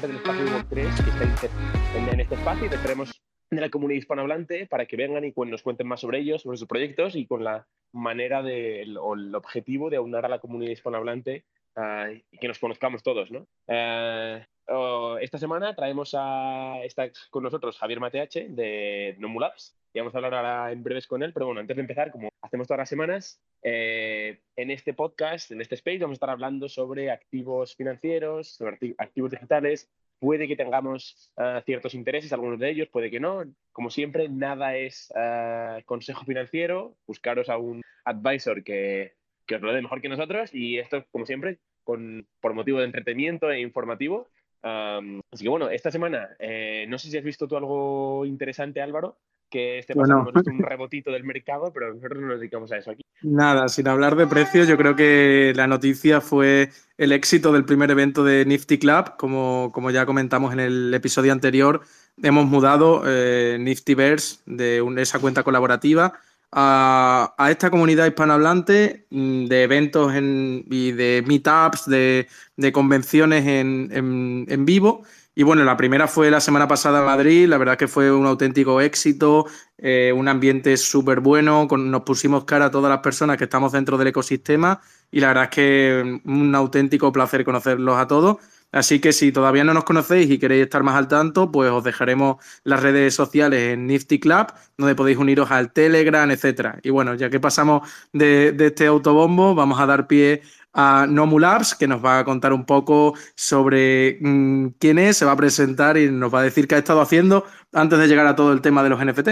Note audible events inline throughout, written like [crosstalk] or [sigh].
del espacio Web 3 que está en este espacio y te queremos de la comunidad hispanohablante para que vengan y nos cuenten más sobre ellos, sobre sus proyectos y con la manera de, o el objetivo de aunar a la comunidad hispanohablante uh, y que nos conozcamos todos. ¿no? Uh, esta semana traemos a está con nosotros Javier Mateache de Nomulabs y vamos a hablar ahora en breves con él, pero bueno, antes de empezar, como hacemos todas las semanas, eh, en este podcast, en este space, vamos a estar hablando sobre activos financieros, sobre activos digitales, Puede que tengamos uh, ciertos intereses, algunos de ellos, puede que no. Como siempre, nada es uh, consejo financiero. Buscaros a un advisor que, que, os lo dé mejor que nosotros. Y esto, como siempre, con, por motivo de entretenimiento e informativo. Um, así que bueno, esta semana, eh, no sé si has visto tú algo interesante, Álvaro, que este bueno. hemos un rebotito del mercado, pero nosotros no nos dedicamos a eso aquí. Nada, sin hablar de precios, yo creo que la noticia fue el éxito del primer evento de Nifty Club. Como, como ya comentamos en el episodio anterior, hemos mudado eh, Niftyverse de esa cuenta colaborativa a, esta comunidad hispanohablante mm, de eventos en, y de meetups, de, convenciones en, vivo y bueno, la primera fue la semana pasada en Madrid, la verdad que fue un auténtico éxito, eh, un ambiente súper bueno, nos pusimos cara a todas las personas que estamos dentro del ecosistema y la verdad es que un auténtico placer conocerlos a todos. Así que si todavía no nos conocéis y queréis estar más al tanto, pues os dejaremos las redes sociales en Nifty Club, donde podéis uniros al Telegram, etcétera. Y bueno, ya que pasamos de, este autobombo, vamos a dar pie a Nomu Labs, que nos va a contar un poco sobre mmm, quién es, se va a presentar y nos va a decir qué ha estado haciendo antes de llegar a todo el tema de los NFT.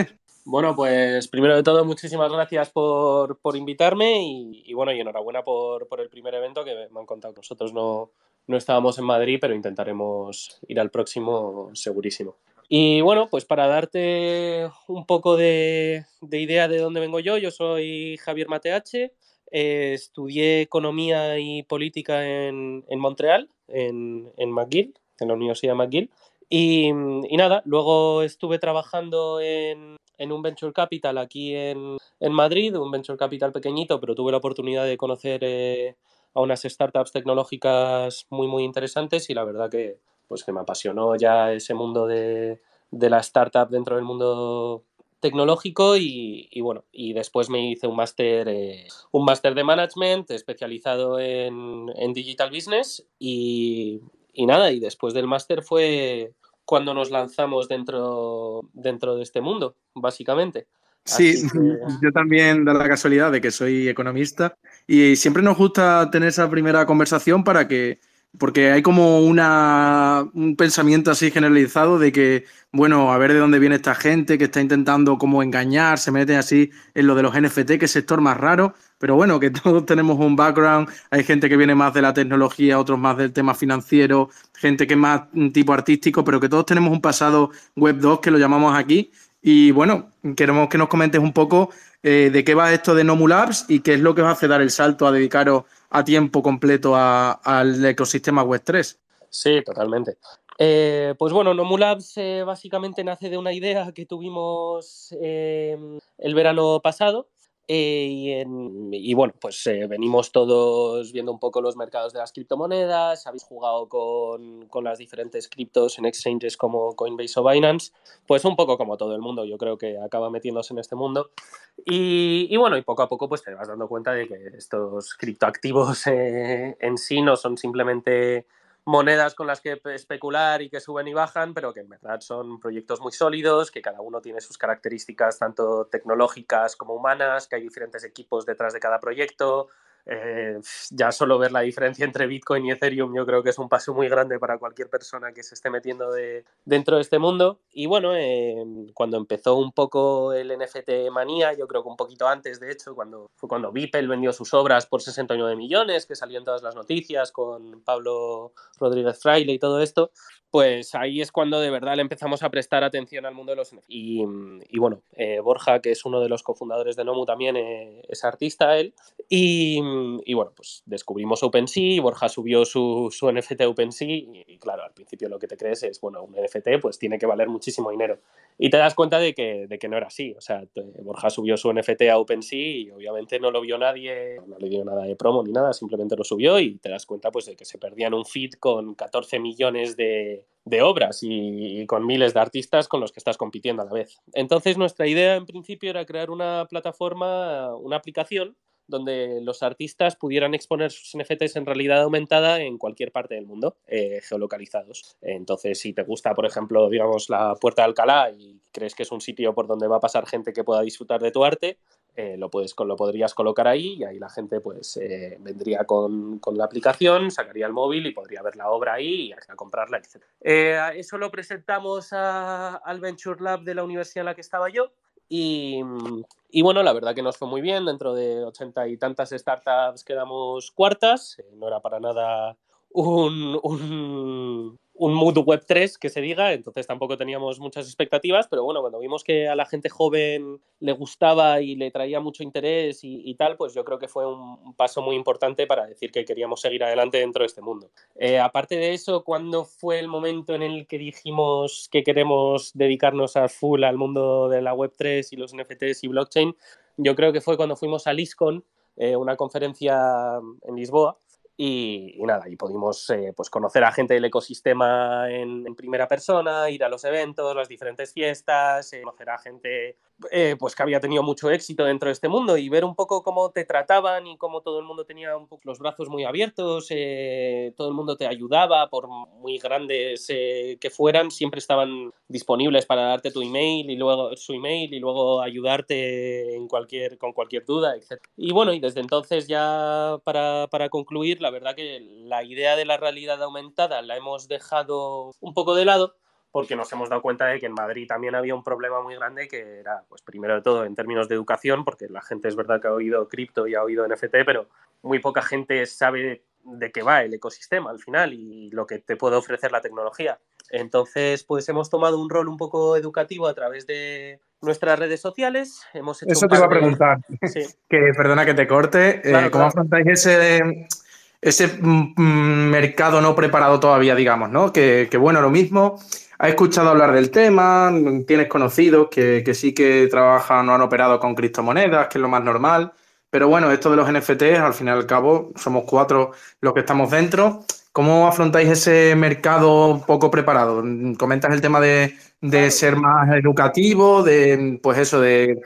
Bueno, pues primero de todo, muchísimas gracias por, por invitarme y, y, bueno, y enhorabuena por, por, el primer evento que me han contado. Nosotros no, no estábamos en Madrid, pero intentaremos ir al próximo segurísimo. Y bueno, pues para darte un poco de, de idea de dónde vengo yo, yo soy Javier Mateache, eh, estudié economía y política en, en Montreal, en, en, McGill, en la Universidad McGill. Y, y nada, luego estuve trabajando en, en un venture capital aquí en, en, Madrid, un venture capital pequeñito, pero tuve la oportunidad de conocer eh, a unas startups tecnológicas muy, muy interesantes y la verdad que, pues, que me apasionó ya ese mundo de, de la startup dentro del mundo tecnológico y, bueno, y después me hice un máster eh, un máster de management especializado en, en digital business y, y, nada, y después del máster fue cuando nos lanzamos dentro, dentro de este mundo, básicamente. Sí, que... [laughs] yo también da la casualidad de que soy economista y siempre nos gusta tener esa primera conversación para que porque hay como una, un pensamiento así generalizado de que, bueno, a ver de dónde viene esta gente que está intentando como engañar, se mete así en lo de los NFT, que es sector más raro, pero bueno, que [laughs] todos tenemos un background, hay gente que viene más de la tecnología, otros más del tema financiero, gente que es más tipo artístico, pero que todos tenemos un pasado web 2 que lo llamamos aquí. Y bueno, queremos que nos comentes un poco eh, de qué va esto de Nomu Labs y qué es lo que os hace dar el salto a dedicaros a tiempo completo al ecosistema Web3. Sí, totalmente. Eh, pues bueno, Nomulabs eh, básicamente nace de una idea que tuvimos el verano pasado eh, y, en, y, bueno, pues eh, venimos todos viendo un poco los mercados de las criptomonedas, habéis jugado con, con, las diferentes criptos en exchanges como Coinbase o Binance, pues un poco como todo el mundo, yo creo que acaba metiéndose en este mundo. Y, y bueno, y poco a poco pues te vas dando cuenta de que estos criptoactivos eh, en sí no son simplemente monedas con las que especular y que suben y bajan, pero que en verdad son proyectos muy sólidos, que cada uno tiene sus características tanto tecnológicas como humanas, que hay diferentes equipos detrás de cada proyecto, eh, ya solo ver la diferencia entre Bitcoin y Ethereum yo creo que es un paso muy grande para cualquier persona que se esté metiendo de, dentro de este mundo. Y bueno, eh, cuando empezó un poco el NFT manía, yo creo que un poquito antes, de hecho, cuando fue cuando Beeple vendió sus obras por 69 millones, que salió en todas las noticias con Pablo Rodríguez Fraile y todo esto, pues ahí es cuando de verdad le empezamos a prestar atención al mundo de los NFT. Y, y bueno, eh, Borja, que es uno de los cofundadores de Nomu, también eh, es artista él. Y, y, bueno, pues descubrimos OpenSea, Borja subió su, su NFT a OpenSea y, claro, al principio lo que te crees es, bueno, un NFT pues tiene que valer muchísimo dinero. Y te das cuenta de que, de que no era así. O sea, Borja subió su NFT a OpenSea y obviamente no lo vio nadie, no le dio nada de promo ni nada, simplemente lo subió y te das cuenta pues de que se perdían un feed con 14 millones de de, obras y, con miles de artistas con los que estás compitiendo a la vez. Entonces nuestra idea en principio era crear una plataforma, una aplicación donde los artistas pudieran exponer sus NFTs en realidad aumentada en cualquier parte del mundo, eh, geolocalizados. Entonces, si te gusta, por ejemplo, digamos, la Puerta de Alcalá y crees que es un sitio por donde va a pasar gente que pueda disfrutar de tu arte, eh, lo, puedes, lo podrías colocar ahí y ahí la gente pues eh, vendría con, la aplicación, sacaría el móvil y podría ver la obra ahí y a comprarla, etc. eso lo presentamos al Venture Lab de la universidad en la que estaba yo y, y, bueno, la verdad que nos fue muy bien. Dentro de ochenta y tantas startups quedamos cuartas. Eh, no era para nada un, un mood web 3 que se diga, entonces tampoco teníamos muchas expectativas, pero bueno, cuando vimos que a la gente joven le gustaba y le traía mucho interés y, tal, pues yo creo que fue un paso muy importante para decir que queríamos seguir adelante dentro de este mundo. Eh, aparte de eso, ¿cuándo fue el momento en el que dijimos que queremos dedicarnos a full al mundo de la web 3 y los NFTs y blockchain? Yo creo que fue cuando fuimos a LISCON, eh, una conferencia en Lisboa, y, nada, y pudimos eh, pues conocer a gente del ecosistema en, primera persona, ir a los eventos, las diferentes fiestas, eh, conocer a gente eh, pues que había tenido mucho éxito dentro de este mundo y ver un poco cómo te trataban y cómo todo el mundo tenía un poco los brazos muy abiertos, todo el mundo te ayudaba, por muy grandes que fueran, siempre estaban disponibles para darte tu email y luego su email y luego ayudarte en cualquier, con cualquier duda, etc. Y bueno, y desde entonces ya para, para concluir, la verdad que la idea de la realidad aumentada la hemos dejado un poco de lado porque nos hemos dado cuenta de que en Madrid también había un problema muy grande que era, pues primero de todo, en términos de educación, porque la gente es verdad que ha oído cripto y ha oído NFT, pero muy poca gente sabe de qué va el ecosistema al final y lo que te puede ofrecer la tecnología. Entonces, pues hemos tomado un rol un poco educativo a través de nuestras redes sociales. Hemos Eso te iba a preguntar. [laughs] que perdona que te corte. Eh, ¿Cómo afrontáis ese ese mm, mm, mercado no preparado todavía, digamos, ¿no? Que, bueno, lo mismo, has escuchado hablar del tema, tienes conocidos que, sí que trabajan o han operado con criptomonedas, que es lo más normal, pero bueno, esto de los NFTs, al fin y al cabo, somos cuatro los que estamos dentro. ¿Cómo afrontáis ese mercado poco preparado? Comentas el tema de, de ser más educativo, de pues eso, de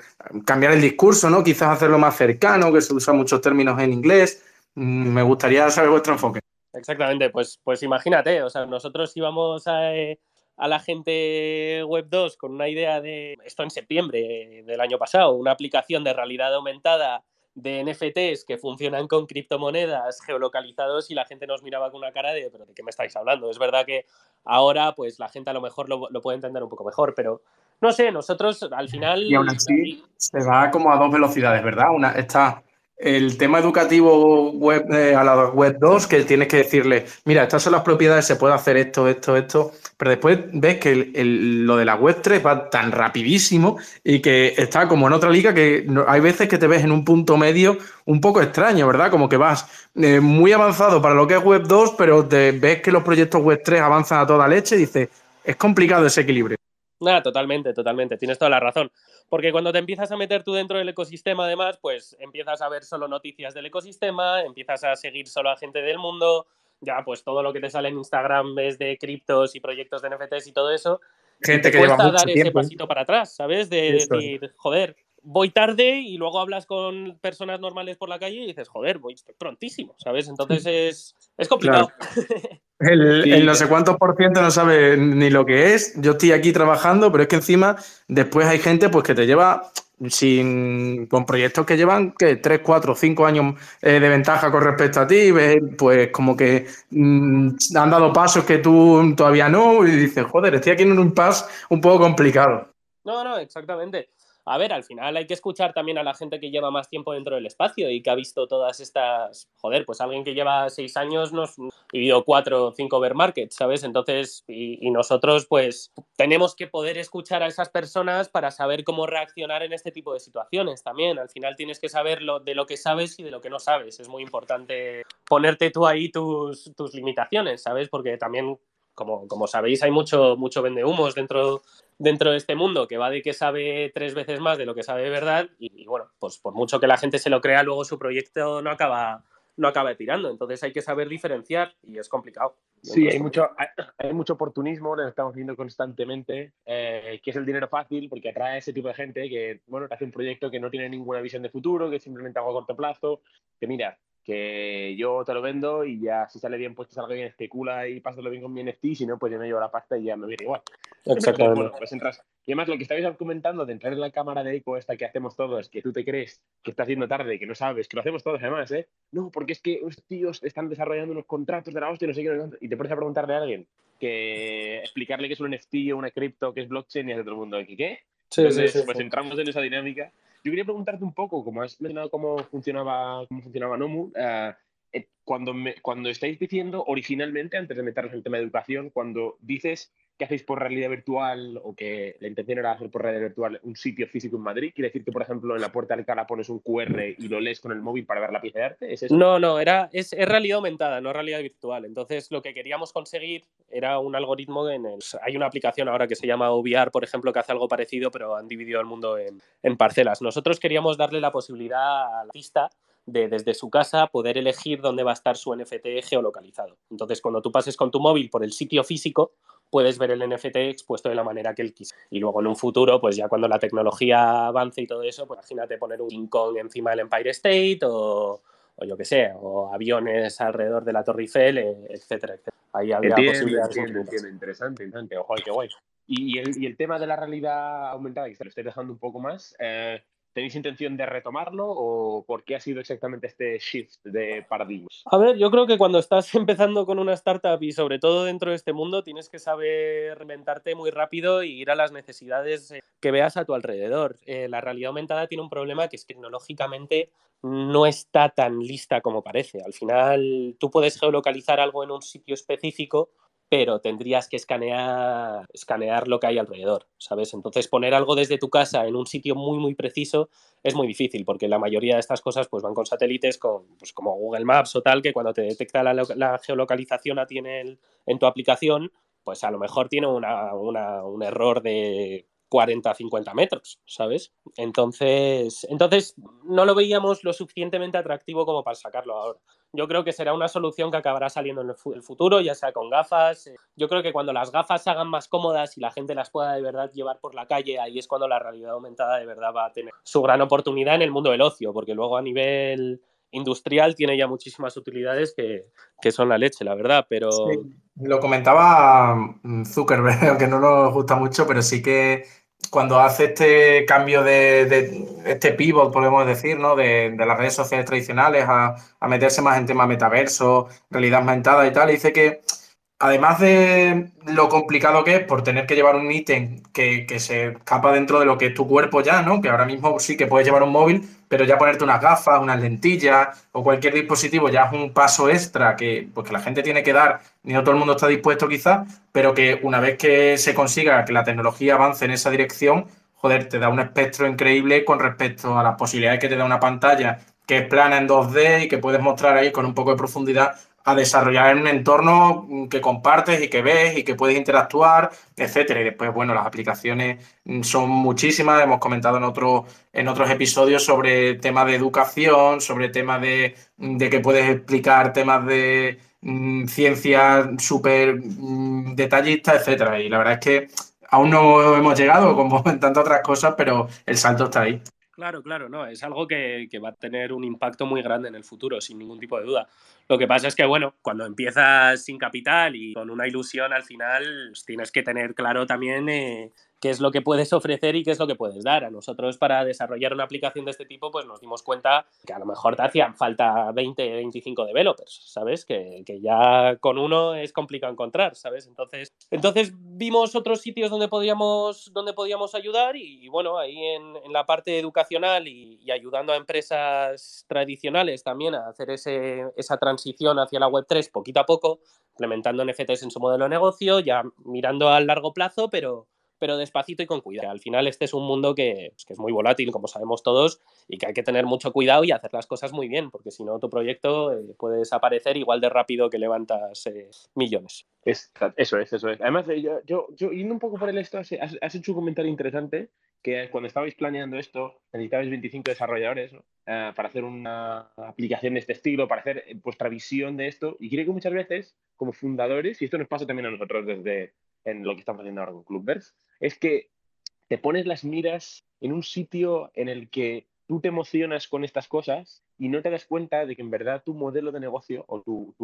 cambiar el discurso, ¿no? Quizás hacerlo más cercano, que se usan muchos términos en inglés. Mm, me gustaría saber vuestro enfoque. Exactamente, pues, pues imagínate, o sea, nosotros íbamos a, eh, a la gente Web 2 con una idea de esto en septiembre del año pasado, una aplicación de realidad aumentada de NFTs que funcionan con criptomonedas geolocalizados y la gente nos miraba con una cara de, pero ¿de qué me estáis hablando? Es verdad que ahora pues la gente a lo mejor lo, lo puede entender un poco mejor, pero no sé, nosotros al final... Y aún así se va como a dos velocidades, ¿verdad? Una está el tema educativo web eh, a la web 2, que tienes que decirle, mira, estas son las propiedades, se puede hacer esto, esto, esto, pero después ves que lo de la web 3 va tan rapidísimo y que está como en otra liga que hay veces que te ves en un punto medio un poco extraño, ¿verdad? Como que vas eh, muy avanzado para lo que es web 2, pero te ves que los proyectos web 3 avanzan a toda leche y dices, es complicado ese equilibrio. Nada, totalmente, totalmente, tienes toda la razón. Porque cuando te empiezas a meter tú dentro del ecosistema, además, pues empiezas a ver solo noticias del ecosistema, empiezas a seguir solo a gente del mundo, ya pues todo lo que te sale en Instagram es de criptos y proyectos de NFTs y todo eso. Gente que cuesta dar ese pasito para atrás, ¿sabes? De decir, joder, voy tarde y luego hablas con personas normales por la calle y dices, joder, voy prontísimo, ¿sabes? Entonces es, es complicado. [laughs] El, no sé cuántos por ciento no sabe ni lo que es. Yo estoy aquí trabajando, pero es que encima después hay gente pues que te lleva sin con proyectos que llevan que 3, 4, 5 años eh, de ventaja con respecto a ti, pues como que mm, han dado pasos que tú todavía no y dices, joder, estoy aquí en un impasse un poco complicado. No, no, exactamente a ver, al final hay que escuchar también a la gente que lleva más tiempo dentro del espacio y que ha visto todas estas, joder, pues alguien que lleva seis años nos vivido cuatro o cinco bear markets, ¿sabes? Entonces, y, nosotros pues tenemos que poder escuchar a esas personas para saber cómo reaccionar en este tipo de situaciones también. Al final tienes que saber lo, de lo que sabes y de lo que no sabes. Es muy importante ponerte tú ahí tus, tus limitaciones, ¿sabes? Porque también como, como, sabéis, hay mucho, mucho vendehumos dentro, dentro de este mundo que va de que sabe tres veces más de lo que sabe de verdad y, bueno, pues por mucho que la gente se lo crea, luego su proyecto no acaba, no acaba tirando. Entonces hay que saber diferenciar y es complicado. Sí, hay mucho, hay, mucho oportunismo, lo estamos viendo constantemente, eh, que es el dinero fácil, porque atrae a ese tipo de gente que, bueno, te hace un proyecto que no tiene ninguna visión de futuro, que simplemente algo a corto plazo, que mira, que yo te lo vendo y ya si sale bien, pues salga bien, especula y pásalo bien con mi NFT, si no, pues yo me llevo la pasta y ya me viene igual. Exactamente. pues entras. Y además, lo que estabais comentando de entrar en la cámara de eco esta que hacemos todos, que tú te crees que está haciendo tarde, que no sabes, que lo hacemos todos además, ¿eh? No, porque es que los tíos están desarrollando unos contratos de la hostia y no sé qué, y te pones a preguntarle a alguien que explicarle que es un NFT o una cripto, que es blockchain y hace todo el mundo, ¿qué? qué? Sí, Entonces, sí, sí, pues entramos en esa dinámica. Yo quería preguntarte un poco, como has mencionado cómo funcionaba, cómo funcionaba Nomu, eh, eh, cuando, me- cuando estáis diciendo originalmente, antes de meternos en el tema de educación, cuando dices que hacéis por realidad virtual o que la intención era hacer por realidad virtual un sitio físico en Madrid, quiere decir que, por ejemplo, en la puerta de Alcalá pones un QR y lo lees con el móvil para ver la pieza de arte. No, no, era, es, realidad aumentada, no realidad virtual. Entonces, lo que queríamos conseguir era un algoritmo en el. Hay una aplicación ahora que se llama OVR, por ejemplo, que hace algo parecido, pero han dividido el mundo en parcelas. Nosotros queríamos darle la posibilidad al artista de desde su casa poder elegir dónde va a estar su NFT geolocalizado. Entonces, cuando tú pases con tu móvil por el sitio físico, puedes ver el NFT expuesto de la manera que él quise. Y luego en un futuro, pues ya cuando la tecnología avance y todo eso, pues imagínate poner un King Kong encima del Empire State o, o yo qué sé, o aviones alrededor de la Torre Eiffel, eh, etcétera, etcétera. Ahí habría Entiendo, posibilidades entiendo, entiendo. Interesante, interesante. Ojo, qué guay. Y, el, y el tema de la realidad aumentada, que se lo estáis dejando un poco más, eh, ¿tenéis intención de retomarlo o por qué ha sido exactamente este shift de paradigmas? A ver, yo creo que cuando estás [laughs] empezando con una startup y sobre todo dentro de este mundo tienes que saber reinventarte muy rápido y ir a las necesidades eh, que veas a tu alrededor. Eh, la realidad aumentada tiene un problema que es tecnológicamente no está tan lista como parece. Al final tú puedes geolocalizar algo en un sitio específico, pero tendrías que escanear, escanear lo que hay alrededor, ¿sabes? Entonces poner algo desde tu casa en un sitio muy, muy preciso es muy difícil porque la mayoría de estas cosas pues van con satélites con, pues, como Google Maps o tal, que cuando te detecta la, lo- la geolocalización a ti en, el- en tu aplicación, pues a lo mejor tiene una- un error de 40, 50 metros, ¿sabes? Entonces, entonces no lo veíamos lo suficientemente atractivo como para sacarlo ahora. Yo creo que será una solución que acabará saliendo en el fu- el futuro, ya sea con gafas. eh, Yo creo que cuando las gafas se hagan más cómodas y la gente las pueda de verdad llevar por la calle, ahí es cuando la realidad aumentada de verdad va a tener su gran oportunidad en el mundo del ocio, porque luego a nivel industrial tiene ya muchísimas utilidades que, que son la leche, la verdad, pero... Lo comentaba mm, Zuckerberg, [laughs] aunque no nos gusta mucho, pero sí que cuando hace este cambio de, este pivot, podemos decir, ¿no? De, de las redes sociales tradicionales a, meterse más en temas metaverso, realidad aumentada y tal, dice que además de lo complicado que es por tener que llevar un ítem que, se escapa dentro de lo que es tu cuerpo ya, ¿no? Que ahora mismo sí que puedes llevar un móvil, pero ya ponerte unas gafas, unas lentillas o cualquier dispositivo ya es un paso extra que, pues, que la gente tiene que dar, ni no todo el mundo está dispuesto quizás, pero que una vez que se consiga que la tecnología avance en esa dirección, joder, te da un espectro increíble con respecto a las posibilidades que te da una pantalla que es plana en 2D y que puedes mostrar ahí con un poco de profundidad a desarrollar en un entorno que compartes y que ves y que puedes interactuar, etcétera. Y después, bueno, las aplicaciones mm, son muchísimas. Hemos comentado en, otro, en otros episodios sobre temas de educación, sobre temas de, que puedes explicar temas de mm, ciencia súper mm, detallistas, etcétera. Y la verdad es que aún no hemos llegado, como en tantas otras cosas, pero el salto está ahí. Claro, claro, no, es algo que, que va a tener un impacto muy grande en el futuro, sin ningún tipo de duda. Lo que pasa es que, bueno, cuando empiezas sin capital y con una ilusión, al final pues, tienes que tener claro también eh, qué es lo que puedes ofrecer y qué es lo que puedes dar. A nosotros para desarrollar una aplicación de este tipo, pues nos dimos cuenta que a lo mejor te hacían falta 20, 25 developers, ¿sabes? Que, que ya con uno es complicado encontrar, ¿sabes? Entonces, entonces vimos otros sitios donde podíamos, donde podíamos ayudar y, bueno, ahí en, en, la parte educacional y, y, ayudando a empresas tradicionales también a hacer ese, esa transición hacia la Web3 poquito a poco, implementando NFTs en su modelo de negocio, ya mirando a largo plazo, pero pero despacito y con cuidado. Al final este es un mundo que, pues, que, es muy volátil, como sabemos todos, y que hay que tener mucho cuidado y hacer las cosas muy bien, porque si no tu proyecto eh, puede desaparecer igual de rápido que levantas eh, millones. Es, eso es, eso es. Además, yo, yo, yo, yendo un poco por el esto, has, has, hecho un comentario interesante que cuando estabais planeando esto, necesitabais 25 desarrolladores eh, para hacer una aplicación de este estilo, para hacer vuestra visión de esto. Y creo que muchas veces, como fundadores, y esto nos pasa también a nosotros desde en lo que estamos haciendo ahora con Clubbers, es que te pones las miras en un sitio en el que tú te emocionas con estas cosas y no te das cuenta de que en verdad tu modelo de negocio o tu,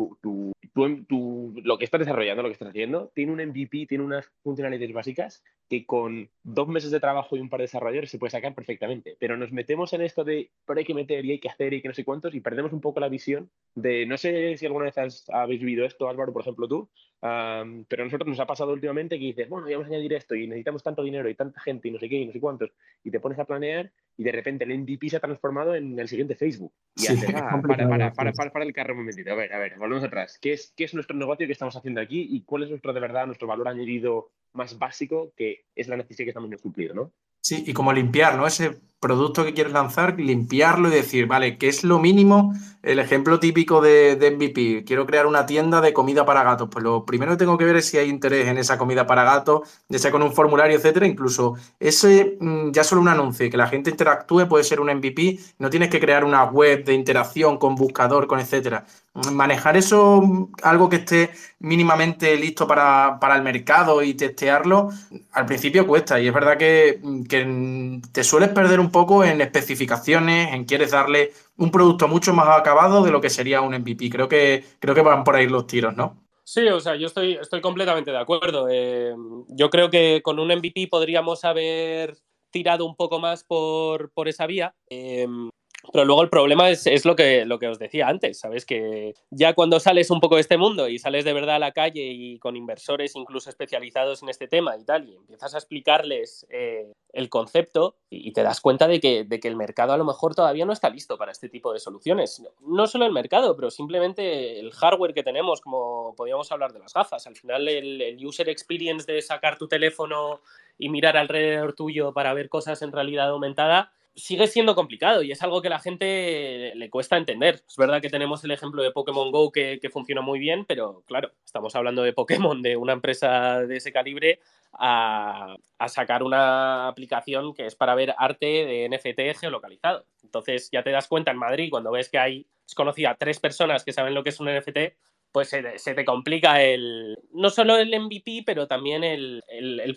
lo que estás desarrollando, lo que estás haciendo, tiene un MVP, tiene unas funcionalidades básicas que con dos meses de trabajo y un par de desarrolladores se puede sacar perfectamente. Pero nos metemos en esto de, pero hay que meter y hay que hacer y que no sé cuántos y perdemos un poco la visión de, no sé si alguna vez habéis vivido esto, Álvaro, por ejemplo, tú, pero a nosotros nos ha pasado últimamente que dices, bueno, vamos a añadir esto y necesitamos tanto dinero y tanta gente y no sé qué y no sé cuántos, y te pones a planear y de repente el MVP se ha transformado en el siguiente Facebook. Y haces, [laughs] ah, para, para, para, para, el carro un momentito. A ver, a ver, volvemos atrás. ¿Qué es, ¿Qué es nuestro negocio que estamos haciendo aquí y cuál es nuestro, de verdad, nuestro valor añadido más básico que es la necesidad que estamos cumplido, ¿no? Sí, y como limpiar, ¿no? Ese producto que quieres lanzar, limpiarlo y decir, vale, ¿qué es lo mínimo? El ejemplo típico de, MVP, quiero crear una tienda de comida para gatos. Pues lo primero que tengo que ver es si hay interés en esa comida para gatos, ya sea con un formulario, etcétera. Incluso ese, mm, ya solo un anuncio, que la gente interactúe puede ser un MVP. No tienes que crear una web de interacción con buscador, con etcétera. Manejar eso, algo que esté mínimamente listo para, el mercado y testearlo, al principio cuesta. Y es verdad que, que te sueles perder un poco en especificaciones, en quieres darle un producto mucho más acabado de lo que sería un MVP. Creo que, creo que van por ahí los tiros, ¿no? Sí, o sea, yo estoy, estoy completamente de acuerdo. Eh, yo creo que con un MVP podríamos haber tirado un poco más por, por esa vía. Eh, pero luego el problema es, lo, que, lo que os decía antes, ¿sabes? Que ya cuando sales un poco de este mundo y sales de verdad a la calle y con inversores incluso especializados en este tema y tal, y empiezas a explicarles eh, el concepto y, te das cuenta de que, de que el mercado a lo mejor todavía no está listo para este tipo de soluciones. No solo el mercado, pero simplemente el hardware que tenemos, como podíamos hablar de las gafas. Al final el, el user experience de sacar tu teléfono y mirar alrededor tuyo para ver cosas en realidad aumentada sigue siendo complicado y es algo que la gente le cuesta entender. Es verdad que tenemos el ejemplo de Pokémon Go que, funciona muy bien, pero claro, estamos hablando de Pokémon, de una empresa de ese calibre, a, sacar una aplicación que es para ver arte de NFT geolocalizado. Entonces ya te das cuenta en Madrid cuando ves que hay, es conocida, tres personas que saben lo que es un NFT, pues se, te complica el no solo el MVP, pero también el,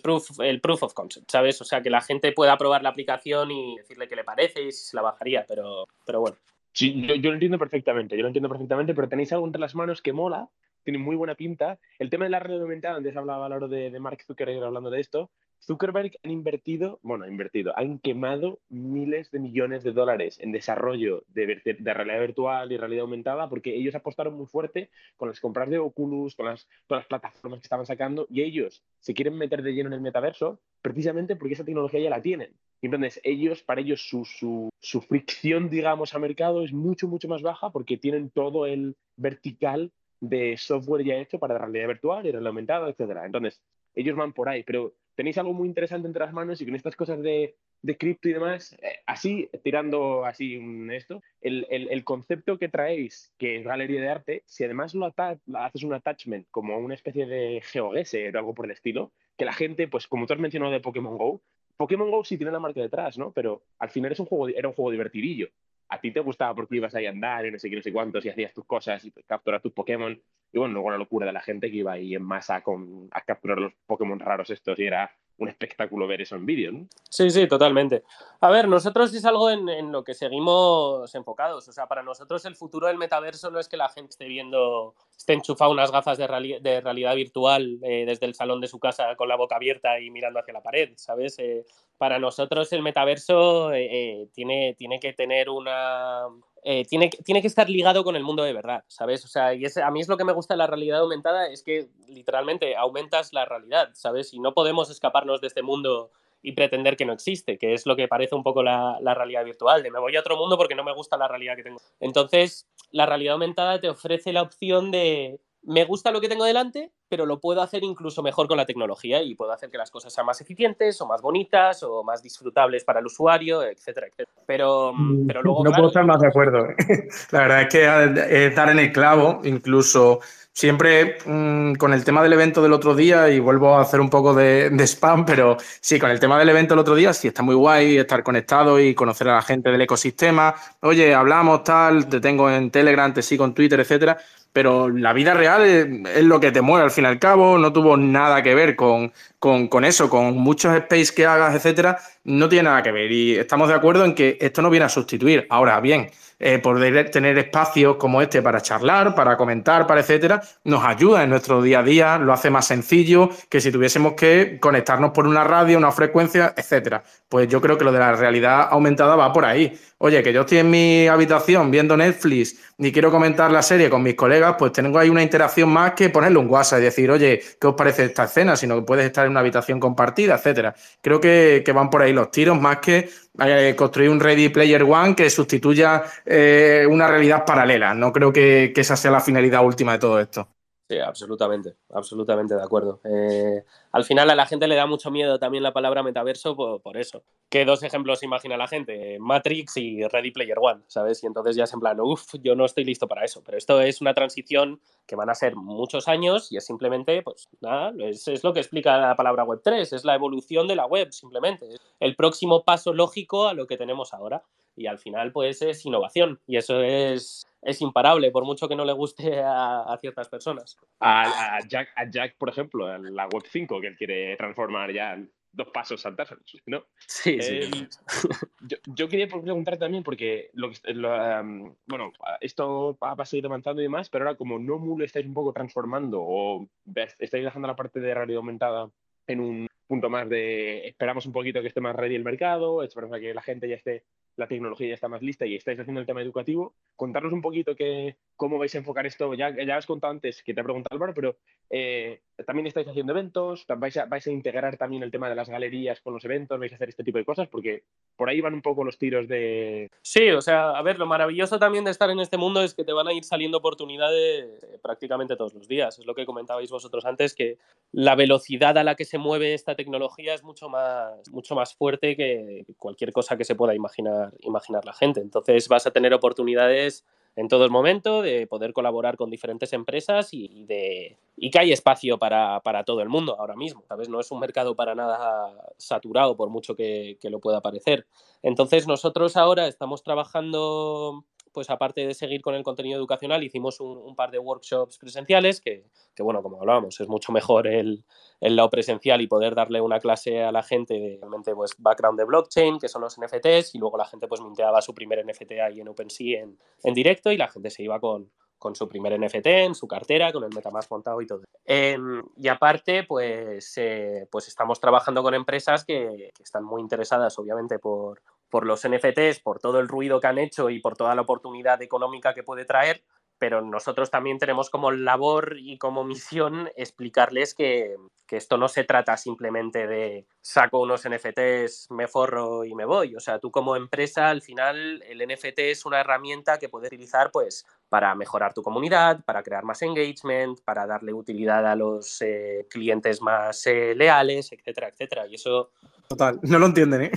proof, el proof of concept, ¿sabes? O sea, que la gente pueda probar la aplicación y decirle qué le parece y si se la bajaría, pero, pero bueno. Sí, yo, lo entiendo perfectamente, yo lo entiendo perfectamente, pero tenéis algo entre las manos que mola, tiene muy buena pinta. El tema de la red aumentada, antes hablaba a lo de, de Mark Zuckerberg hablando de esto, Zuckerberg han invertido, bueno, ha invertido, han quemado miles de millones de dólares en desarrollo de, realidad virtual y realidad aumentada porque ellos apostaron muy fuerte con las compras de Oculus, con las, todas las plataformas que estaban sacando y ellos se quieren meter de lleno en el metaverso precisamente porque esa tecnología ya la tienen. Entonces ellos, para ellos, su, su, su fricción, digamos, a mercado es mucho, mucho más baja porque tienen todo el vertical de software ya hecho para realidad virtual y realidad aumentada, etcétera. Entonces, ellos van por ahí, pero tenéis algo muy interesante entre las manos y con estas cosas de, de cripto y demás, eh, así, tirando así esto, el, concepto que traéis, que es galería de arte, si además lo haces un attachment como una especie de GeoGuessr o algo por el estilo, que la gente, pues como tú has mencionado de Pokémon Go, Pokémon Go sí tiene la marca detrás, ¿no? Pero al final es un juego, era un juego divertidillo. A ti te gustaba porque ibas ahí a andar y no sé qué, no sé cuántos y hacías tus cosas y capturas tus Pokémon. Y bueno, luego la locura de la gente que iba ahí en masa con, a capturar los Pokémon raros estos y era un espectáculo ver eso en vídeo, ¿no? Sí, sí, totalmente. A ver, nosotros es algo en, lo que seguimos enfocados. O sea, para nosotros el futuro del metaverso no es que la gente esté viendo, esté enchufada unas gafas de, realidad virtual eh, desde el salón de su casa con la boca abierta y mirando hacia la pared, ¿sabes? Eh, para nosotros el metaverso eh, tiene, tiene que tener una, eh, tiene, tiene, que estar ligado con el mundo de verdad, ¿sabes? O sea, y a mí es lo que me gusta de la realidad aumentada, es que literalmente aumentas la realidad, ¿sabes? Y no podemos escaparnos de este mundo y pretender que no existe, que es lo que parece un poco la, la, realidad virtual, de me voy a otro mundo porque no me gusta la realidad que tengo. Entonces, la realidad aumentada te ofrece la opción de, me gusta lo que tengo delante, pero lo puedo hacer incluso mejor con la tecnología y puedo hacer que las cosas sean más eficientes o más bonitas o más disfrutables para el usuario, etcétera, etcétera. Pero, mm, pero luego... No puedo estar más de acuerdo. [laughs] La verdad es que es dar en el clavo, incluso siempre mm, con el tema del evento del otro día, y vuelvo a hacer un poco de, de, spam, pero sí, con el tema del evento del otro día, sí está muy guay estar conectado y conocer a la gente del ecosistema. Oye, hablamos tal, te tengo en Telegram, te sigo en Twitter, etcétera pero la vida real es, lo que te mueve al fin y al cabo, no tuvo nada que ver con, con, eso, con muchos space que hagas, etcétera, no tiene nada que ver. Y estamos de acuerdo en que esto no viene a sustituir. Ahora bien, eh, poder tener espacios como este para charlar, para comentar, para etcétera, nos ayuda en nuestro día a día, lo hace más sencillo que si tuviésemos que conectarnos por una radio, una frecuencia, etcétera. Pues yo creo que lo de la realidad aumentada va por ahí. Oye, que yo estoy en mi habitación viendo Netflix y quiero comentar la serie con mis colegas, pues tengo ahí una interacción más que ponerle un WhatsApp y decir, oye, ¿qué os parece esta escena? Sino que puedes estar en una habitación compartida, etcétera. Creo que, van por ahí los tiros más que eh, construir un Ready Player One que sustituya eh, una realidad paralela. No creo que, esa sea la finalidad última de todo esto. Sí, absolutamente, absolutamente de acuerdo. Eh, al final a la gente le da mucho miedo también la palabra metaverso por, eso. ¿Qué dos ejemplos imagina la gente? Matrix y Ready Player One, ¿sabes? Y entonces ya es en plan, uff, yo no estoy listo para eso. Pero esto es una transición que van a ser muchos años y es simplemente, pues nada, es, lo que explica la palabra Web 3, es la evolución de la web, simplemente. El próximo paso lógico a lo que tenemos ahora. Y al final, pues es innovación. Y eso es es imparable, por mucho que no le guste a, ciertas personas. A, Jack, a Jack, por ejemplo, en la Web 5, que él quiere transformar ya dos pasos saltarse, ¿no? Sí, sí. Em, yo, quería preguntar también, porque lo, em, bueno, esto ha seguido avanzando y demás, pero ahora como no lo estáis un poco transformando o estáis dejando la parte de radio aumentada en un punto más de esperamos un poquito que esté más ready el mercado, esperamos a que la gente ya esté la tecnología ya está más lista y estáis haciendo el tema educativo, contarnos un poquito que, cómo vais a enfocar esto. Ya, ya has contado antes que te ha preguntado Álvaro, pero eh, también estáis haciendo eventos, vais a, vais a integrar también el tema de las galerías con los eventos, vais a hacer este tipo de cosas, porque por ahí van un poco los tiros de... Sí, o sea, a ver, lo maravilloso también de estar en este mundo es que te van a ir saliendo oportunidades eh, prácticamente todos los días. Es lo que comentabais vosotros antes, que la velocidad a la que se mueve esta tecnología es mucho más, mucho más fuerte que cualquier cosa que se pueda imaginar, imaginar la gente. Entonces vas a tener oportunidades en todo el momento, de poder colaborar con diferentes empresas y, de, y que hay espacio para, todo el mundo ahora mismo, ¿sabes? No es un mercado para nada saturado, por mucho que, que lo pueda parecer. Entonces, nosotros ahora estamos trabajando pues aparte de seguir con el contenido educacional, hicimos un, par de workshops presenciales, que, bueno, como hablábamos, es mucho mejor el, el lado presencial y poder darle una clase a la gente de realmente pues, background de blockchain, que son los NFTs, y luego la gente pues minteaba su primer NFT ahí en OpenSea en, en directo y la gente se iba con, con su primer NFT en su cartera, con el MetaMask montado y todo. Em, y aparte, pues, eh, pues estamos trabajando con empresas que, que, están muy interesadas, obviamente, por, por los NFTs, por todo el ruido que han hecho y por toda la oportunidad económica que puede traer, pero nosotros también tenemos como labor y como [laughs] misión explicarles que, que, esto no se trata simplemente de saco unos NFTs, me forro y me voy. O sea, tú como empresa, al final, el NFT es una herramienta que puedes utilizar pues para mejorar tu comunidad, para crear más engagement, para darle utilidad a los eh, clientes más eh, leales, etcétera, etcétera. Y eso Total, [laughs] no lo entienden, ¿eh?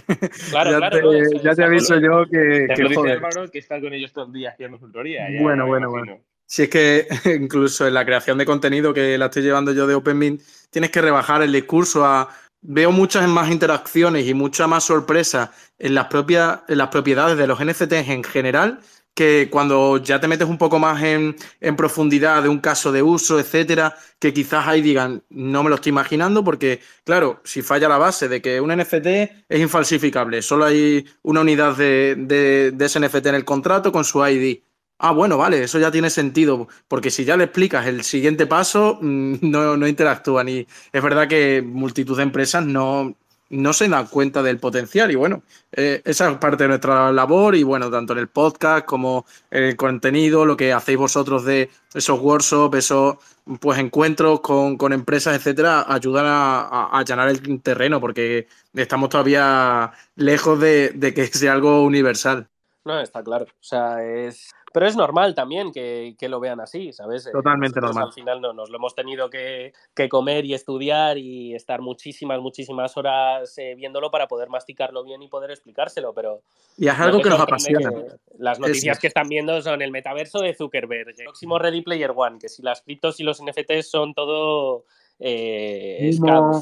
Claro, ya claro. Te, ya te aviso yo que. Te que, joder. que está con ellos todo el día haciendo consultoría. bueno, bueno, bueno. Si es que [laughs] incluso en la creación de contenido que la estoy llevando yo de OpenMint, tienes que rebajar el discurso a. Veo muchas más interacciones y mucha más sorpresa en las propias en las propiedades de los NFTs en general que cuando ya te metes un poco más en, profundidad de un caso de uso, etcétera, que quizás ahí digan, no me lo estoy imaginando, porque, claro, si falla la base de que un NFT es infalsificable, solo hay una unidad de, de, ese NFT en el contrato con su ID. Ah, bueno, vale, eso ya tiene sentido, porque si ya le explicas el siguiente paso, mm, [laughs] no, no interactúan. Y es verdad que multitud de empresas no, no se dan cuenta del potencial y bueno, eh, esa es parte de nuestra labor y bueno, tanto en el podcast como en el contenido, lo que hacéis vosotros de esos workshops, esos pues encuentros con, empresas, etcétera, ayudan a, allanar el terreno porque estamos todavía lejos de, que sea algo universal. No, está claro. O sea, es. Pero es normal también que, lo vean así, ¿sabes? Eh, Totalmente normal. Al final no, nos lo hemos tenido que, comer y estudiar y estar muchísimas, muchísimas horas eh, viéndolo para poder masticarlo bien y poder explicárselo, pero... Y es algo que nos apasiona. las noticias que están viendo son el metaverso de Zuckerberg, el próximo Ready Player One, que si las criptos y los NFTs son todo eh,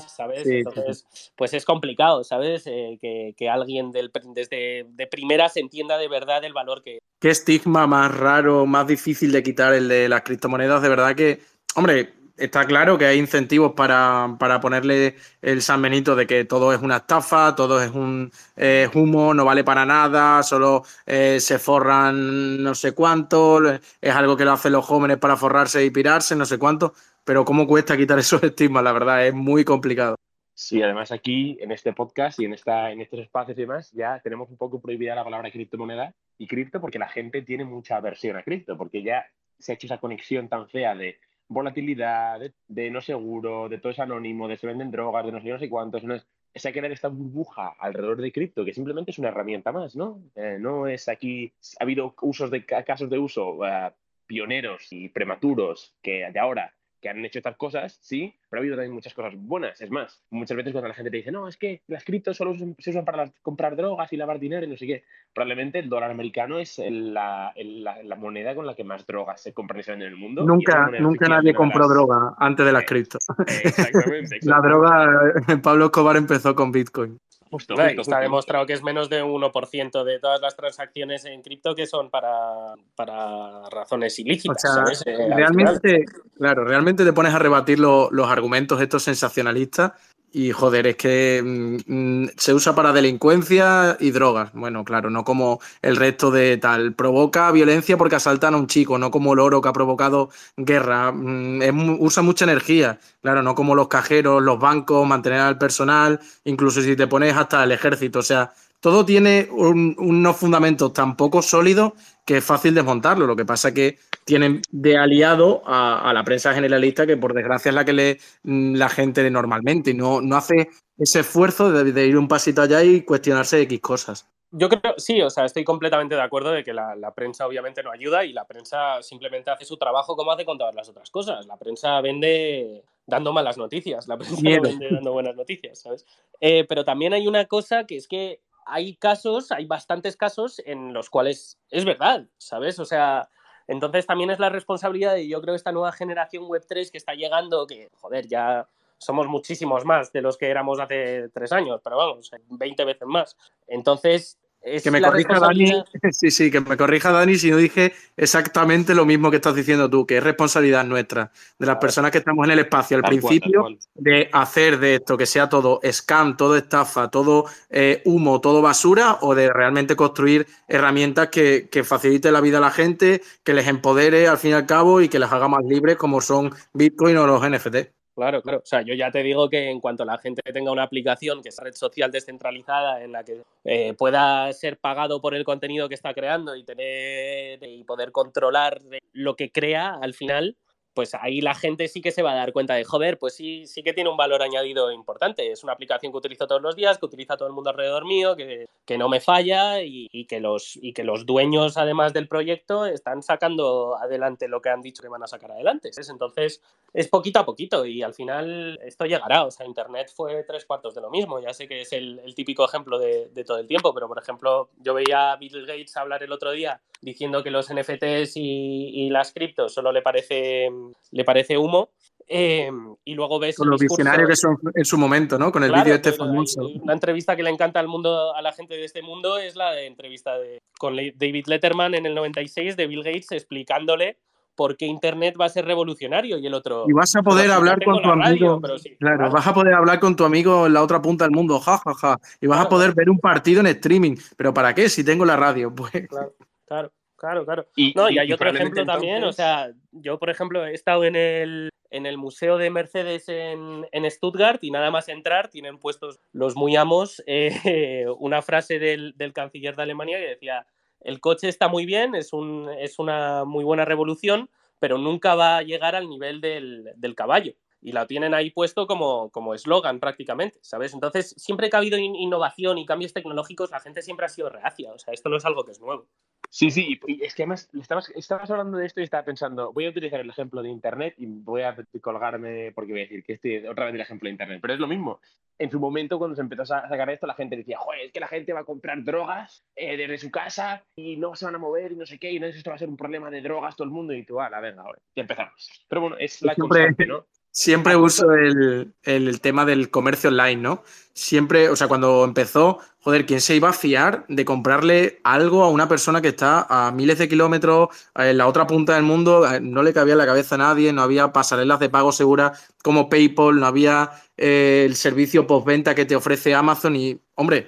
¿sabes? Entonces, pues es complicado, ¿sabes? Eh, que, alguien del, desde de primera se entienda de verdad el valor que... Qué estigma más raro, más difícil de quitar el de las criptomonedas, de verdad que, hombre, está claro que hay incentivos para, ponerle el San Benito de que todo es una estafa, todo es un eh, humo, no vale para nada, solo eh, se forran no sé cuánto, es algo que lo hacen los jóvenes para forrarse y pirarse, no sé cuánto pero cómo cuesta quitar [laughs] esos estigmas, la verdad, es muy complicado. Sí, además aquí en este podcast y en, esta, en estos espacios y demás ya tenemos un poco prohibida la palabra criptomoneda y cripto porque la gente tiene mucha aversión a cripto, porque ya se ha hecho esa conexión tan fea de volatilidad, de, no seguro, de todo es anónimo, de se venden drogas, de no sé, no sé cuántos. No es, es hay crear esta burbuja alrededor de cripto, que simplemente es una herramienta más, ¿no? Eh, no es aquí, ha habido usos de casos de uso uh, pioneros y prematuros que de ahora que han hecho estas cosas, sí, pero ha habido también muchas cosas buenas. Es más, muchas veces cuando la gente te dice, no, es que las criptos solo se usan para comprar drogas y lavar dinero y no sé qué, probablemente el dólar americano es la, la, moneda con la que más drogas se compran y se venden en el mundo. Nunca, nunca nadie compró droga antes de las criptos. Exactamente, [laughs] la droga, Pablo Escobar empezó con Bitcoin. Está demostrado que es menos de un 1% de todas las transacciones en cripto que son para, para razones ilícitas. Eh, realmente, claro, realmente te pones a rebatir los argumentos estos sensacionalistas y joder, es que mm, mm, se usa para delincuencia y drogas. Bueno, claro, no como el resto de tal. Provoca violencia porque asaltan a un chico, no como el oro que ha provocado guerra. Mm, usa mucha energía. Claro, no como los cajeros, los bancos, mantener al personal, incluso si te pones hasta el ejército. O sea, todo tiene unos fundamentos tan poco sólidos que es fácil desmontarlo. Lo que pasa es que tienen de aliado a, la prensa generalista, que por desgracia es la que lee mm, la gente normalmente y no, no hace ese esfuerzo de, ir un pasito allá y cuestionarse X cosas. Yo creo, sí, o sea, estoy completamente de acuerdo de que la, prensa obviamente no ayuda y la prensa simplemente hace su trabajo como hace con todas las otras cosas. La prensa vende dando malas noticias, la prensa vende dando buenas noticias, ¿sabes? Eh, pero también hay una cosa que es que hay casos, hay bastantes casos en los cuales es verdad, ¿sabes? O sea, entonces también es la responsabilidad de, yo creo, esta nueva generación Web3 que está llegando, que, joder, ya somos muchísimos más de los que éramos hace tres años, pero vamos, 20 veces más. Entonces, que me corrija Dani, [laughs] sí, sí, que me corrija Dani si no dije exactamente lo mismo que estás diciendo tú, que es responsabilidad nuestra, de las personas que estamos en el espacio al principio, de hacer de esto que sea todo scam, todo estafa, todo eh, humo, todo basura, o de realmente construir herramientas que, que facilite la vida a la gente, que les empodere al fin y al cabo y que les haga más libres como son Bitcoin o los NFT. Claro, claro. O sea, yo ya te digo que en cuanto la gente tenga una aplicación que es red social descentralizada en la que eh, pueda ser pagado por el contenido que está creando y tener y poder controlar lo que crea al final, pues ahí la gente sí que se va a dar cuenta de, joder, pues sí, sí que tiene un valor añadido importante. Es una aplicación que utilizo todos los días, que utiliza todo el mundo alrededor mío, que, que no me falla y, que los, y que los dueños, además del proyecto, están sacando adelante lo que han dicho que van a sacar adelante. Entonces, es poquito a poquito y al final esto llegará. O sea, Internet fue tres cuartos de lo mismo. Ya sé que es el, típico ejemplo de, de, todo el tiempo, pero por ejemplo, yo veía a Bill Gates hablar el otro día diciendo que los NFTs y, y las criptos solo le parece le parece humo. Em, y luego ves. Con los visionarios que son en su momento, ¿no? Con el vídeo este famoso. Una entrevista que le encanta al mundo, a la gente de este mundo es la de entrevista de, con David Letterman en el 96 de Bill Gates explicándole por qué Internet va a ser revolucionario y el otro. Y vas a poder hablar con tu amigo. claro, vas a poder hablar con tu amigo en la otra punta del mundo, jajaja. Ja, ja. Y vas a poder ver un partido en streaming. ¿Pero para qué? Si tengo la radio, [laughs] pues. Claro, claro. Claro, claro. Y, no, y hay otro ejemplo también, o sea, yo por ejemplo he estado en el, en el Museo de Mercedes en, en Stuttgart y nada más entrar tienen puestos los muy amos [laughs] eh, una frase del, del, canciller de Alemania que decía, el coche está muy bien, es, un, es una muy buena revolución, pero nunca va a llegar al nivel del, del caballo. y la tienen ahí puesto como eslogan prácticamente, ¿sabes? Entonces, siempre que ha habido innovación y cambios tecnológicos, la gente siempre ha sido reacia, o sea, esto no es algo que es nuevo. Sí, sí, y es que además estabas, estabas hablando de esto y estaba pensando, voy a utilizar el ejemplo de Internet y voy a colgarme porque voy a decir que este otra vez el ejemplo de Internet, pero es lo mismo. En su momento, cuando se empezó a sacar esto, la gente decía, joder, es que la gente va a comprar drogas eh, desde su casa y no se van a mover y no sé qué, y no esto va a ser un problema de drogas todo el mundo y tú, a la venga, ahora, ya empezamos. Pero bueno, es la constante, ¿no? Siempre uso el, tema del comercio online, ¿no? Siempre, o sea, cuando empezó, joder, ¿quién se iba a fiar de comprarle algo a una persona que está a miles de kilómetros en la otra punta del mundo? No le cabía en la cabeza a nadie, no había pasarelas de pago seguras como PayPal, no había eh, el servicio postventa que te ofrece Amazon y, hombre,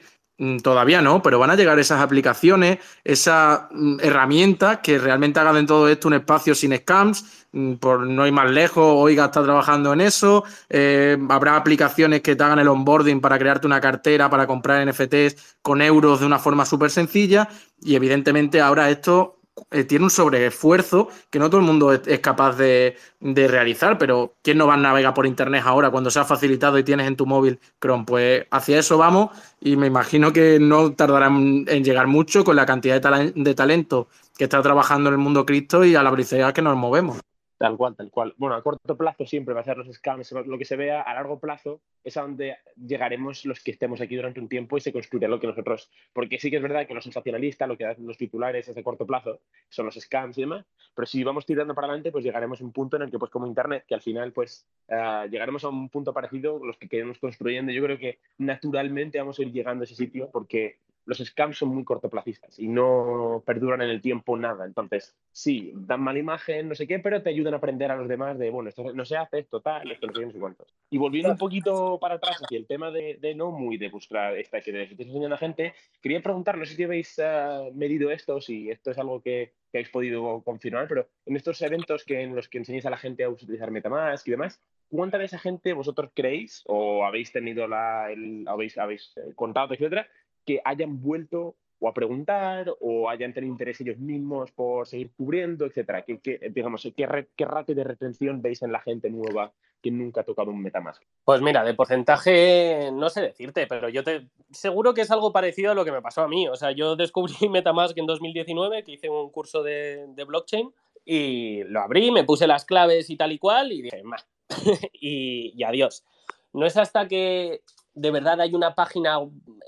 todavía no, pero van a llegar esas aplicaciones, esas mm, herramientas que realmente hagan de todo esto un espacio sin scams. Mm, por no ir más lejos, Oiga está trabajando en eso. Eh, habrá aplicaciones que te hagan el onboarding para crearte una cartera, para comprar NFTs con euros de una forma súper sencilla. Y evidentemente ahora esto eh, tiene un sobreesfuerzo que no todo el mundo es, capaz de, realizar, pero ¿quién no va a navegar por Internet ahora cuando se ha facilitado y tienes en tu móvil Chrome? Pues hacia eso vamos y me imagino que no tardará en llegar mucho con la cantidad de, de talento que está trabajando en el mundo cripto y a la velocidad que nos movemos. Tal cual, tal cual. Bueno, a corto plazo siempre va a ser los scams, lo que se vea. A largo plazo es a donde llegaremos los que estemos aquí durante un tiempo y se construirá lo que nosotros. Porque sí que es verdad que lo sensacionalista, lo que hacen los titulares es de corto plazo, son los scams y demás. Pero si vamos tirando para adelante, pues llegaremos a un punto en el que, pues como Internet, que al final, pues uh, llegaremos a un punto parecido, los que queremos construyendo. Yo creo que naturalmente vamos a ir llegando a ese sitio porque los scams son muy cortoplacistas y no perduran en el tiempo nada. Entonces, sí, dan mala imagen, no sé qué, pero te ayudan a aprender a los demás de, bueno, esto no se hace, esto tal, esto no sé, no sé cuántos. Y volviendo un poquito para atrás hacia el tema de, no muy de buscar esta que te enseñando a gente, quería preguntar, no sé si habéis uh, medido esto, si esto es algo que, que, habéis podido confirmar, pero en estos eventos que, en los que enseñáis a la gente a utilizar Metamask y demás, ¿cuánta de esa gente vosotros creéis o habéis tenido la, habéis, habéis eh, contado, etcétera, que hayan vuelto o a preguntar o hayan tenido interés ellos mismos por seguir cubriendo, etcétera? ¿Qué, digamos, ¿qué, qué ratio de retención veis en la gente nueva que nunca ha tocado un Metamask? Pues mira, de porcentaje no sé decirte, pero yo te seguro que es algo parecido a lo que me pasó a mí. O sea, yo descubrí [laughs] Metamask en 2019, que hice un curso de, blockchain y lo abrí, me puse las claves y tal y cual y dije, [laughs] y, y adiós. No es hasta que de verdad hay una página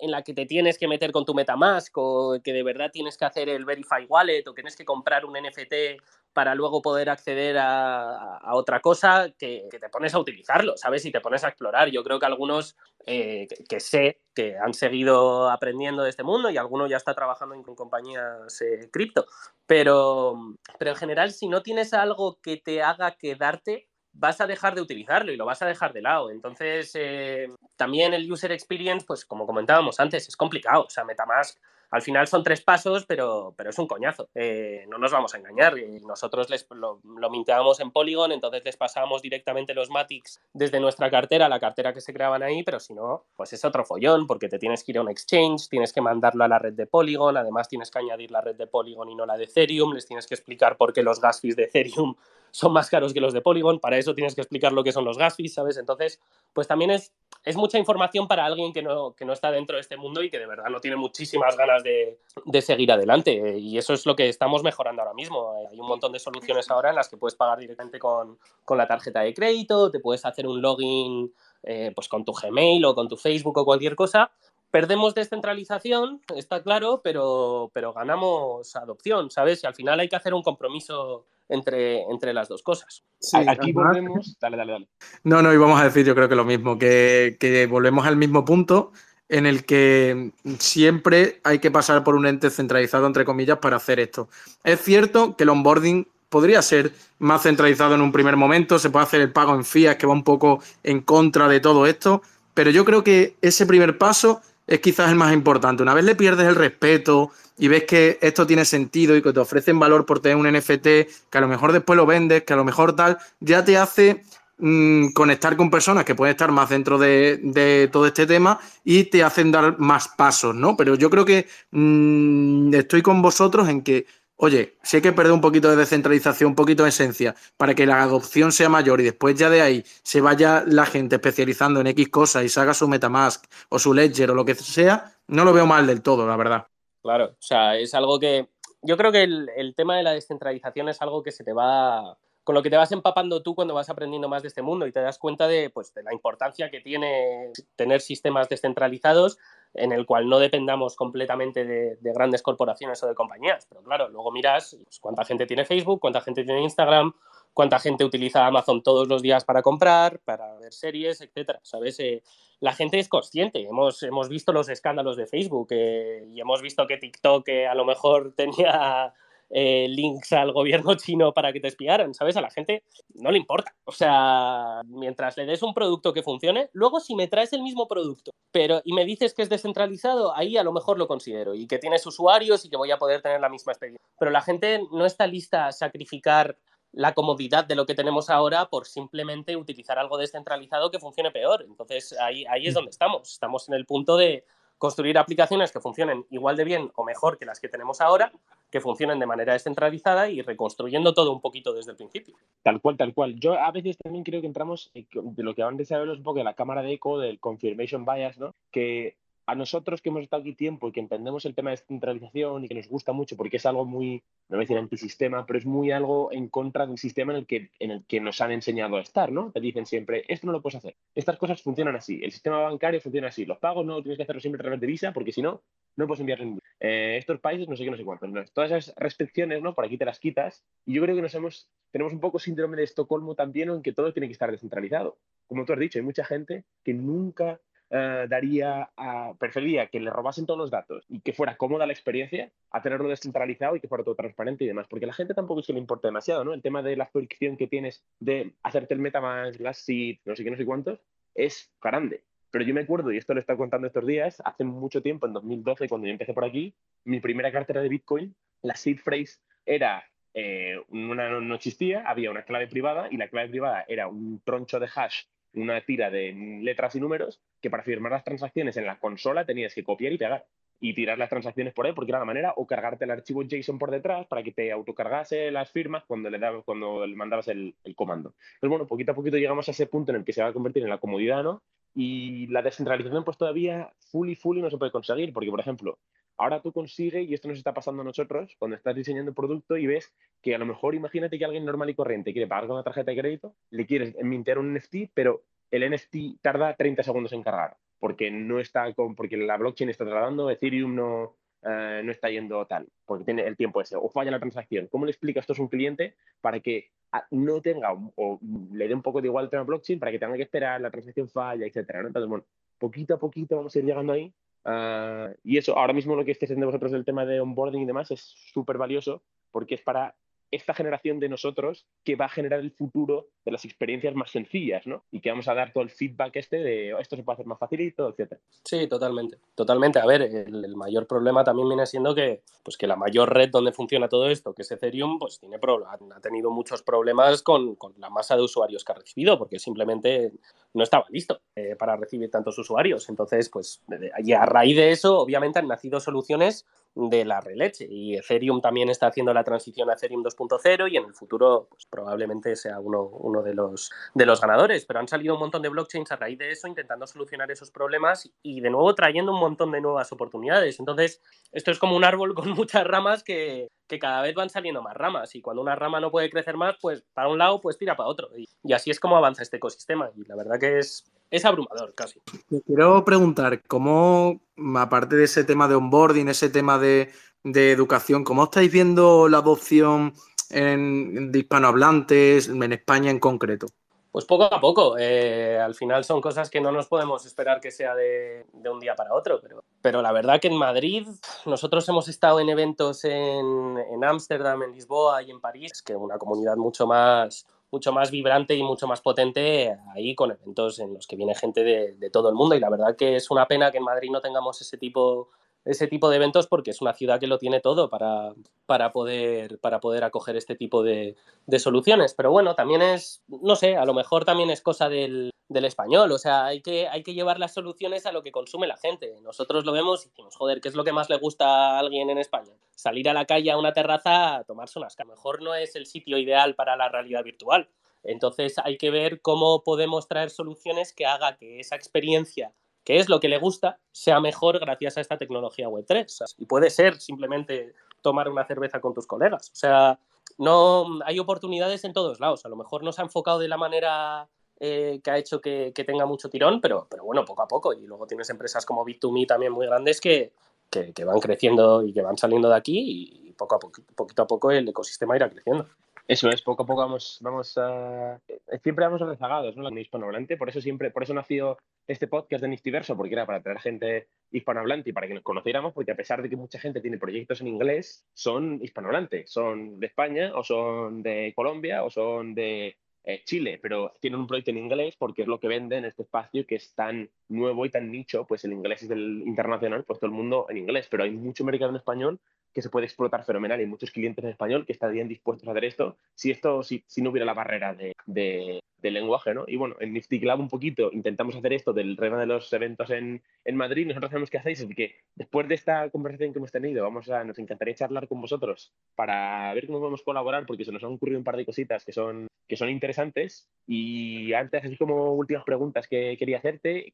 en la que te tienes que meter con tu Metamask o que de verdad tienes que hacer el Verify Wallet o tienes que comprar un NFT para luego poder acceder a, otra cosa que, te pones a utilizarlo, ¿sabes? Y te pones a explorar. Yo creo que algunos eh, que, sé que han seguido aprendiendo de este mundo y alguno ya está trabajando en compañías eh, cripto, pero, pero en general si no tienes algo que te haga quedarte vas a dejar de utilizarlo y lo vas a dejar de lado. Entonces, eh, también el user experience, pues como comentábamos antes, es complicado. O sea, Metamask al final son tres pasos, pero, pero es un coñazo. Eh, no nos vamos a engañar. Y nosotros les, lo, lo en Polygon, entonces les pasábamos directamente los Matics desde nuestra cartera, la cartera que se creaban ahí, pero si no, pues es otro follón, porque te tienes que ir a un exchange, tienes que mandarlo a la red de Polygon, además tienes que añadir la red de Polygon y no la de Ethereum, les tienes que explicar por qué los gas fees de Ethereum son más caros que los de Polygon, para eso tienes que explicar lo que son los gas fees, ¿sabes? Entonces, pues también es, es mucha información para alguien que no, que no está dentro de este mundo y que de verdad no tiene muchísimas ganas de, de seguir adelante. Y eso es lo que estamos mejorando ahora mismo. Hay un montón de soluciones ahora en las que puedes pagar directamente con, con la tarjeta de crédito, te puedes hacer un login eh, pues con tu Gmail o con tu Facebook o cualquier cosa Perdemos descentralización, está claro, pero, pero ganamos adopción, ¿sabes? Y al final hay que hacer un compromiso entre, entre las dos cosas. Aquí volvemos. Dale, dale, dale. No, no, íbamos a decir yo creo que lo mismo, que, que volvemos al mismo punto en el que siempre hay que pasar por un ente centralizado, entre comillas, para hacer esto. Es cierto que el onboarding podría ser más centralizado en un primer momento, se puede hacer el pago en fiat, que va un poco en contra de todo esto, pero yo creo que ese primer paso es quizás el más importante. Una vez le pierdes el respeto y ves que esto tiene sentido y que te ofrecen valor por tener un NFT, que a lo mejor después lo vendes, que a lo mejor tal, ya te hace mm, conectar con personas que pueden estar más dentro de, todo este tema y te hacen dar más pasos, ¿no? Pero yo creo que mm, estoy con vosotros en que oye, si hay que perder un poquito de descentralización, un poquito de esencia, para que la adopción sea mayor y después ya de ahí se vaya la gente especializando en X cosas y se haga su Metamask o su Ledger o lo que sea, no lo veo mal del todo, la verdad. Claro, o sea, es algo que yo creo que el, tema de la descentralización es algo que se te va con lo que te vas empapando tú cuando vas aprendiendo más de este mundo y te das cuenta de, pues, de la importancia que tiene tener sistemas descentralizados en el cual no dependamos completamente de, grandes corporaciones o de compañías. Pero claro, luego miras pues, cuánta gente tiene Facebook, cuánta gente tiene Instagram, cuánta gente utiliza Amazon todos los días para comprar, para ver series, etcétera. ¿Sabes? Eh, la gente es consciente. Hemos, hemos visto los escándalos de Facebook eh, y hemos visto que TikTok eh, a lo mejor [laughs] tenía eh, links al gobierno [laughs] chino para que te espiaran, ¿sabes? A la gente no le importa. O sea, mientras le des un producto que funcione, luego si me traes el mismo producto, pero y me dices que es descentralizado, ahí a lo mejor lo considero y que tienes usuarios y que voy a poder tener la misma experiencia. Pero la gente no está lista a sacrificar la comodidad de lo que tenemos ahora por simplemente utilizar algo descentralizado que funcione peor. Entonces ahí, ahí es donde estamos. Estamos en el punto de construir aplicaciones que funcionen igual de bien o mejor que las que tenemos ahora, que funcionen de manera descentralizada y reconstruyendo todo un poquito desde el principio. Tal cual, tal cual. Yo a veces también creo que entramos de lo que antes habló un poco de la cámara de eco, del confirmation bias, ¿no? Que a nosotros que hemos estado aquí tiempo y que entendemos el tema de descentralización y que nos gusta mucho porque es algo muy, no voy a decir antisistema, pero es muy algo en contra del sistema en el que, en el que nos han enseñado a estar, ¿no? Te dicen siempre, esto no lo puedes hacer, estas cosas funcionan así, el sistema bancario funciona así, los pagos no tienes que hacerlo siempre a través de Visa porque si no, no puedes enviar ningún. Eh, estos países no sé qué, no sé cuántos. Todas esas restricciones, ¿no? Por aquí te las quitas y yo creo que nos hemos, tenemos un poco síndrome de Estocolmo también en que todo tiene que estar descentralizado. Como tú has dicho, hay mucha gente que nunca eh, daría a, preferiría que le robasen todos los datos y que fuera cómoda la experiencia a tenerlo descentralizado y que fuera todo transparente y demás, porque la gente tampoco es que le importe demasiado, ¿no? El tema de la fricción que tienes de hacerte el MetaMask, las seed, no sé qué, no sé cuántos, es grande. Pero yo me acuerdo, y esto lo he estado contando estos días, hace mucho tiempo, en 2012, cuando yo empecé por aquí, mi primera cartera de Bitcoin, la seed phrase era eh, una, no existía, había una clave privada y la clave privada era un troncho de hash una tira de letras y números que para firmar las transacciones en la consola tenías que copiar y pegar y tirar las transacciones por ahí porque era la manera o cargarte el archivo JSON por detrás para que te autocargase las firmas cuando le, dabas, cuando le mandabas el, comando. Entonces, bueno, poquito a poquito llegamos a ese punto en el que se va a convertir en la comodidad, ¿no? Y la descentralización pues todavía full y full y no se puede conseguir porque, por ejemplo, Ahora tú consigues, y esto nos está pasando a nosotros, cuando estás diseñando producto y ves que a lo mejor imagínate que alguien normal y corriente quiere pagar con una tarjeta de crédito, le quieres mintear un NFT, pero el NFT tarda 30 segundos en cargar, porque no está con, porque la blockchain está tratando, Ethereum no, eh, no está yendo tal, porque tiene el tiempo ese, o falla la transacción. ¿Cómo le explica esto a un cliente para que ah, no tenga o le dé un poco de igual al tema blockchain para que tenga que esperar, la transacción falla, etcétera? Entonces, bueno, poquito a poquito vamos a ir llegando ahí Ah, y eso, ahora mismo lo que estéis haciendo vosotros del tema de onboarding y demás es súper valioso porque es para esta generación de nosotros que va a generar el futuro de las experiencias más sencillas, ¿no? Y que vamos a dar todo el feedback este de oh, esto se puede hacer más facilito, etcétera. Sí, totalmente, totalmente. A ver, el, mayor problema también viene siendo que, pues que la mayor red donde funciona todo esto, que es Ethereum, pues tiene ha tenido muchos problemas con, con, la masa de usuarios que ha recibido, porque simplemente no estaba listo eh, para recibir tantos usuarios. Entonces, pues, y a raíz de eso, obviamente han nacido soluciones de la releche. Y Ethereum también está haciendo la transición a Ethereum 2.0 y en el futuro pues, probablemente sea uno, uno de, los, de los ganadores. Pero han salido un montón de blockchains a raíz de eso intentando solucionar esos problemas y de nuevo trayendo un montón de nuevas oportunidades. Entonces, esto es como un árbol con [laughs] muchas ramas que, que cada vez van saliendo más ramas y cuando una rama no puede crecer más, pues para un lado, pues tira para otro. Y, y así es como avanza este ecosistema y la verdad es, es abrumador casi. quiero preguntar, ¿cómo, aparte de ese tema de onboarding, ese tema de, educación, cómo estáis viendo la adopción en, de hispanohablantes, en España en concreto? Pues poco a poco. Eh, al final son cosas que no nos podemos esperar que sea de, un día para otro. Pero, pero, la verdad que en Madrid nosotros hemos estado en eventos en Ámsterdam, en, en, Lisboa y en París, es que una comunidad mucho más, mucho más vibrante y mucho más potente ahí con eventos en los que viene gente de, todo el mundo. Y la verdad que es una pena que en Madrid no tengamos ese tipo, ese tipo de eventos porque es una ciudad que lo tiene todo para, para, poder, para poder acoger este tipo de, soluciones. Pero bueno, también es, no sé, a lo mejor también es cosa del, del español. O sea, hay que, hay que llevar las soluciones a lo que consume la gente. Nosotros lo vemos y decimos, joder, ¿qué es lo que más le gusta a alguien en España? Salir a la calle a una terraza a tomarse unas A lo mejor no es el sitio ideal para la realidad virtual. Entonces hay que ver cómo podemos traer soluciones que haga que esa experiencia, que es lo que le gusta, sea mejor gracias a esta tecnología Web3. Y puede ser simplemente tomar una cerveza con tus colegas. O sea, no hay oportunidades en todos lados. A lo mejor no se ha enfocado de la manera eh, que ha hecho que, tenga mucho tirón, pero, pero bueno, poco a poco. Y luego tienes empresas como Bit2Me también muy grandes que, que, van creciendo y que van saliendo de aquí y poco a poquito a poco el ecosistema irá creciendo. Eso es, poco a poco vamos, vamos a... Eh, siempre vamos rezagados, ¿no? La hispanohablante, por eso siempre, por eso nació este podcast de Niftiverso, porque era para traer gente hispanohablante y para que nos conociéramos, porque a pesar de que mucha gente tiene proyectos en inglés, son hispanohablantes, son de España o son de Colombia o son de eh, Chile, pero tienen un proyecto en inglés porque es lo que vende en este espacio que es tan nuevo y tan nicho, pues el inglés es el internacional, pues todo el mundo en inglés, pero hay mucho mercado en español que se puede explotar fenomenal y muchos clientes en español que estarían dispuestos a hacer esto si esto si, si no hubiera la barrera de, del lenguaje, ¿no? Y bueno, en Nifty Club un poquito intentamos hacer esto del reino de los eventos en, en Madrid. Nosotros sabemos qué hacéis, así que después de esta conversación que hemos tenido, vamos a, nos encantaría charlar con vosotros para ver cómo podemos colaborar, porque se nos han ocurrido un par de cositas que son, que son interesantes. Y antes, así como últimas preguntas que quería hacerte,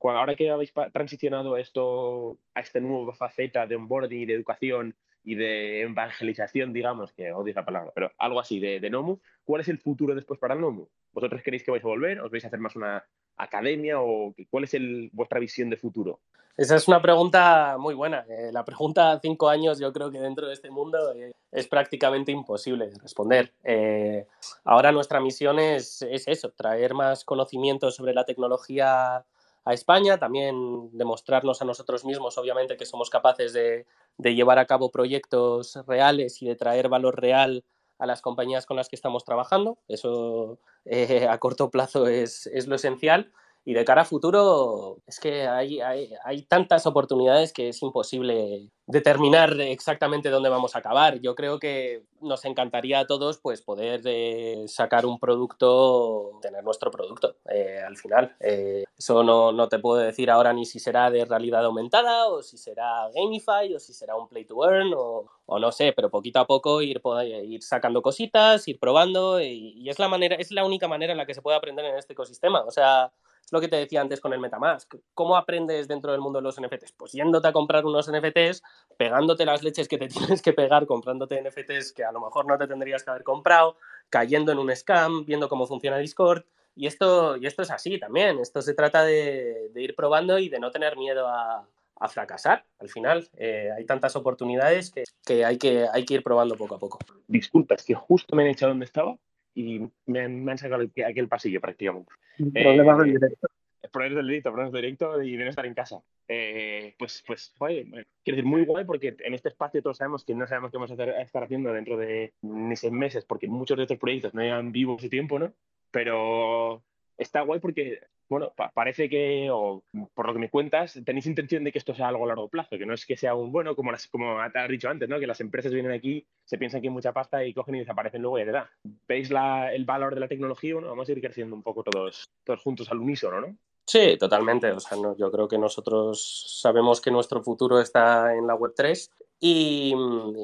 ahora que habéis transicionado esto, a esta nueva faceta de onboarding y de educación, y de evangelización, digamos, que odio esa palabra, pero algo así de, de, Nomu, ¿cuál es el futuro después para Nomu? ¿Vosotros creéis que vais a volver? ¿Os vais a hacer más una academia? ¿O cuál es el, vuestra visión de futuro? Esa es una pregunta muy buena. Eh, la pregunta cinco años yo creo que dentro de este mundo eh, es prácticamente imposible de responder. Eh, ahora nuestra misión es, es eso, traer más conocimiento sobre la tecnología a España, también demostrarnos a nosotros mismos, obviamente, que somos capaces de, llevar a cabo proyectos reales y de traer valor real a las compañías con las que estamos trabajando. Eso eh, a corto plazo es, es, lo esencial. Y de cara a futuro, es que hay, hay, hay, tantas oportunidades que es imposible determinar exactamente dónde vamos a acabar. Yo creo que nos encantaría a todos pues, poder eh, sacar un producto, tener nuestro producto eh, al final. Eh, eso no, no, te puedo decir ahora ni si será de realidad aumentada o si será Gamify o si será un play to earn o, o no sé, pero poquito a poco ir, ir sacando cositas, ir probando y, y es, la manera, es la única manera en la que se puede aprender en este ecosistema. O sea, es lo que te decía antes con el Metamask. ¿Cómo aprendes dentro del mundo de los NFTs? Pues yéndote a comprar unos NFTs, pegándote las leches que te [laughs] tienes que pegar, comprándote NFTs que a lo mejor no te tendrías que haber comprado, cayendo en un scam, viendo cómo funciona Discord. Y esto, y esto es así también. Esto se trata de, ir probando y de no tener miedo a, fracasar. Al final, eh, hay tantas oportunidades que, hay que hay que ir probando poco a poco. Disculpa, es que justo me han echado donde estaba y me, han sacado aquí el pasillo prácticamente. Problemas del directo. Problemas del directo, problemas del directo y de no estar en casa. Eh, pues, pues, quiero decir, muy guay porque en este espacio todos sabemos que no sabemos qué vamos a, hacer, a estar haciendo dentro de meses, meses, porque muchos de estos proyectos no llevan vivos ese tiempo, ¿no? Pero está guay porque, bueno, parece que, o por lo que me cuentas, tenéis intención de que esto sea algo a largo plazo, que no es que sea un, bueno, como, como te has dicho antes, ¿no? Que las empresas vienen aquí, se piensan que hay mucha pasta y cogen y desaparecen luego y ya da. ¿Veis el valor de la tecnología? Bueno, vamos a ir creciendo un poco todos, todos juntos al unísono, ¿no? Sí, totalmente. O sea, no, yo creo que nosotros sabemos que nuestro futuro está en la Web3 y,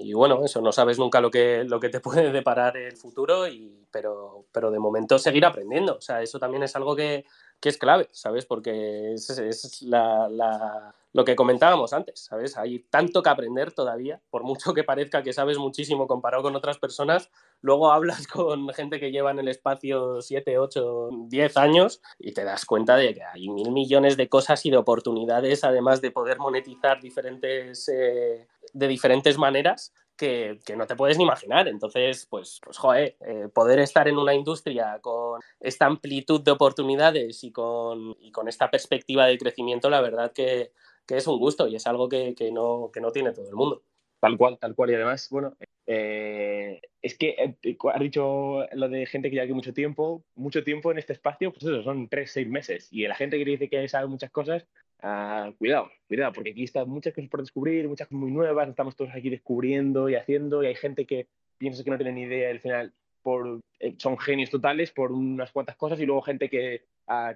y, bueno, eso, no sabes nunca lo que, lo que te [laughs] puede deparar el futuro, pero, pero de momento seguir aprendiendo. O sea, eso también es algo que, que es clave, ¿sabes? Porque es, la, lo que comentábamos antes, ¿sabes? Hay tanto que aprender todavía, por mucho que parezca que sabes muchísimo comparado con otras personas, luego hablas [laughs] con gente que lleva en el espacio 7, 8, 10 años y te das cuenta de que hay mil millones de cosas y de oportunidades, además de poder monetizar diferentes, eh, de diferentes maneras, que, que, no te puedes ni imaginar. Entonces, pues, pues joder, eh, poder estar en una industria con esta amplitud de oportunidades y con, y con esta perspectiva de crecimiento, la verdad que, que es un gusto y es algo que, que, no, que no tiene todo el mundo. Tal cual, tal cual. Y además, bueno, eh, es que eh, has dicho lo de gente que lleva aquí mucho tiempo, mucho tiempo en este espacio, pues eso, son tres, seis meses. Y la gente que dice que sabe muchas cosas, ah, cuidado, cuidado, porque aquí están muchas cosas por descubrir, muchas cosas muy nuevas, estamos todos aquí descubriendo y haciendo, y hay gente que piensa que no tiene ni idea, al final por, eh, son genios totales por unas cuantas cosas, y luego gente que